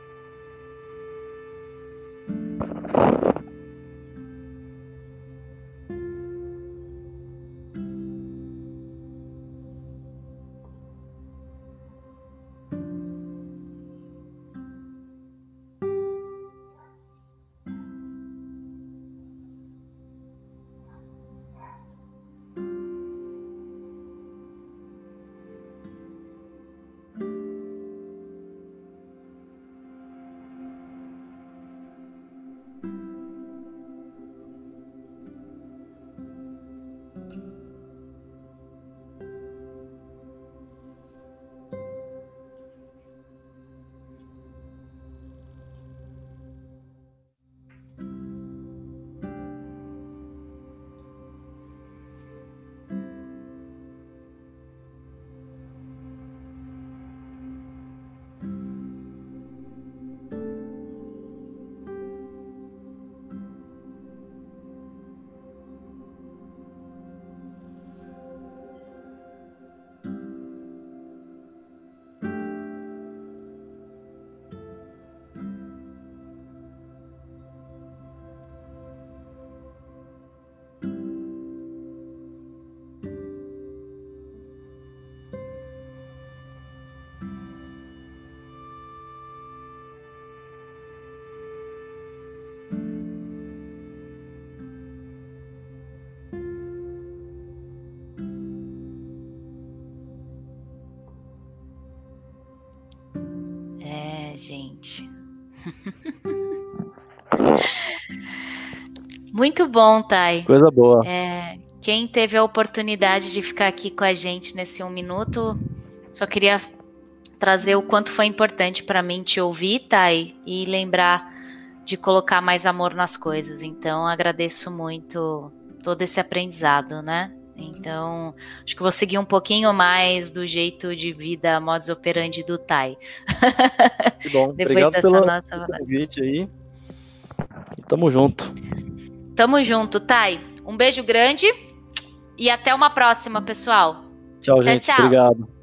Exatamente. Muito bom, Thay. Coisa boa. É, quem teve a oportunidade de ficar aqui com a gente nesse um minuto, só queria trazer o quanto foi importante para mim te ouvir, Thay, e lembrar de colocar mais amor nas coisas. Então, agradeço muito todo esse aprendizado, né? Então, acho que vou seguir um pouquinho mais do jeito de vida modus operandi do Tai. Que bom. Depois Obrigado dessa pelo nossa convite aí. E tamo junto. Tamo junto, Tai. Um beijo grande e até uma próxima, pessoal. Tchau, tchau gente. Tchau. Obrigado.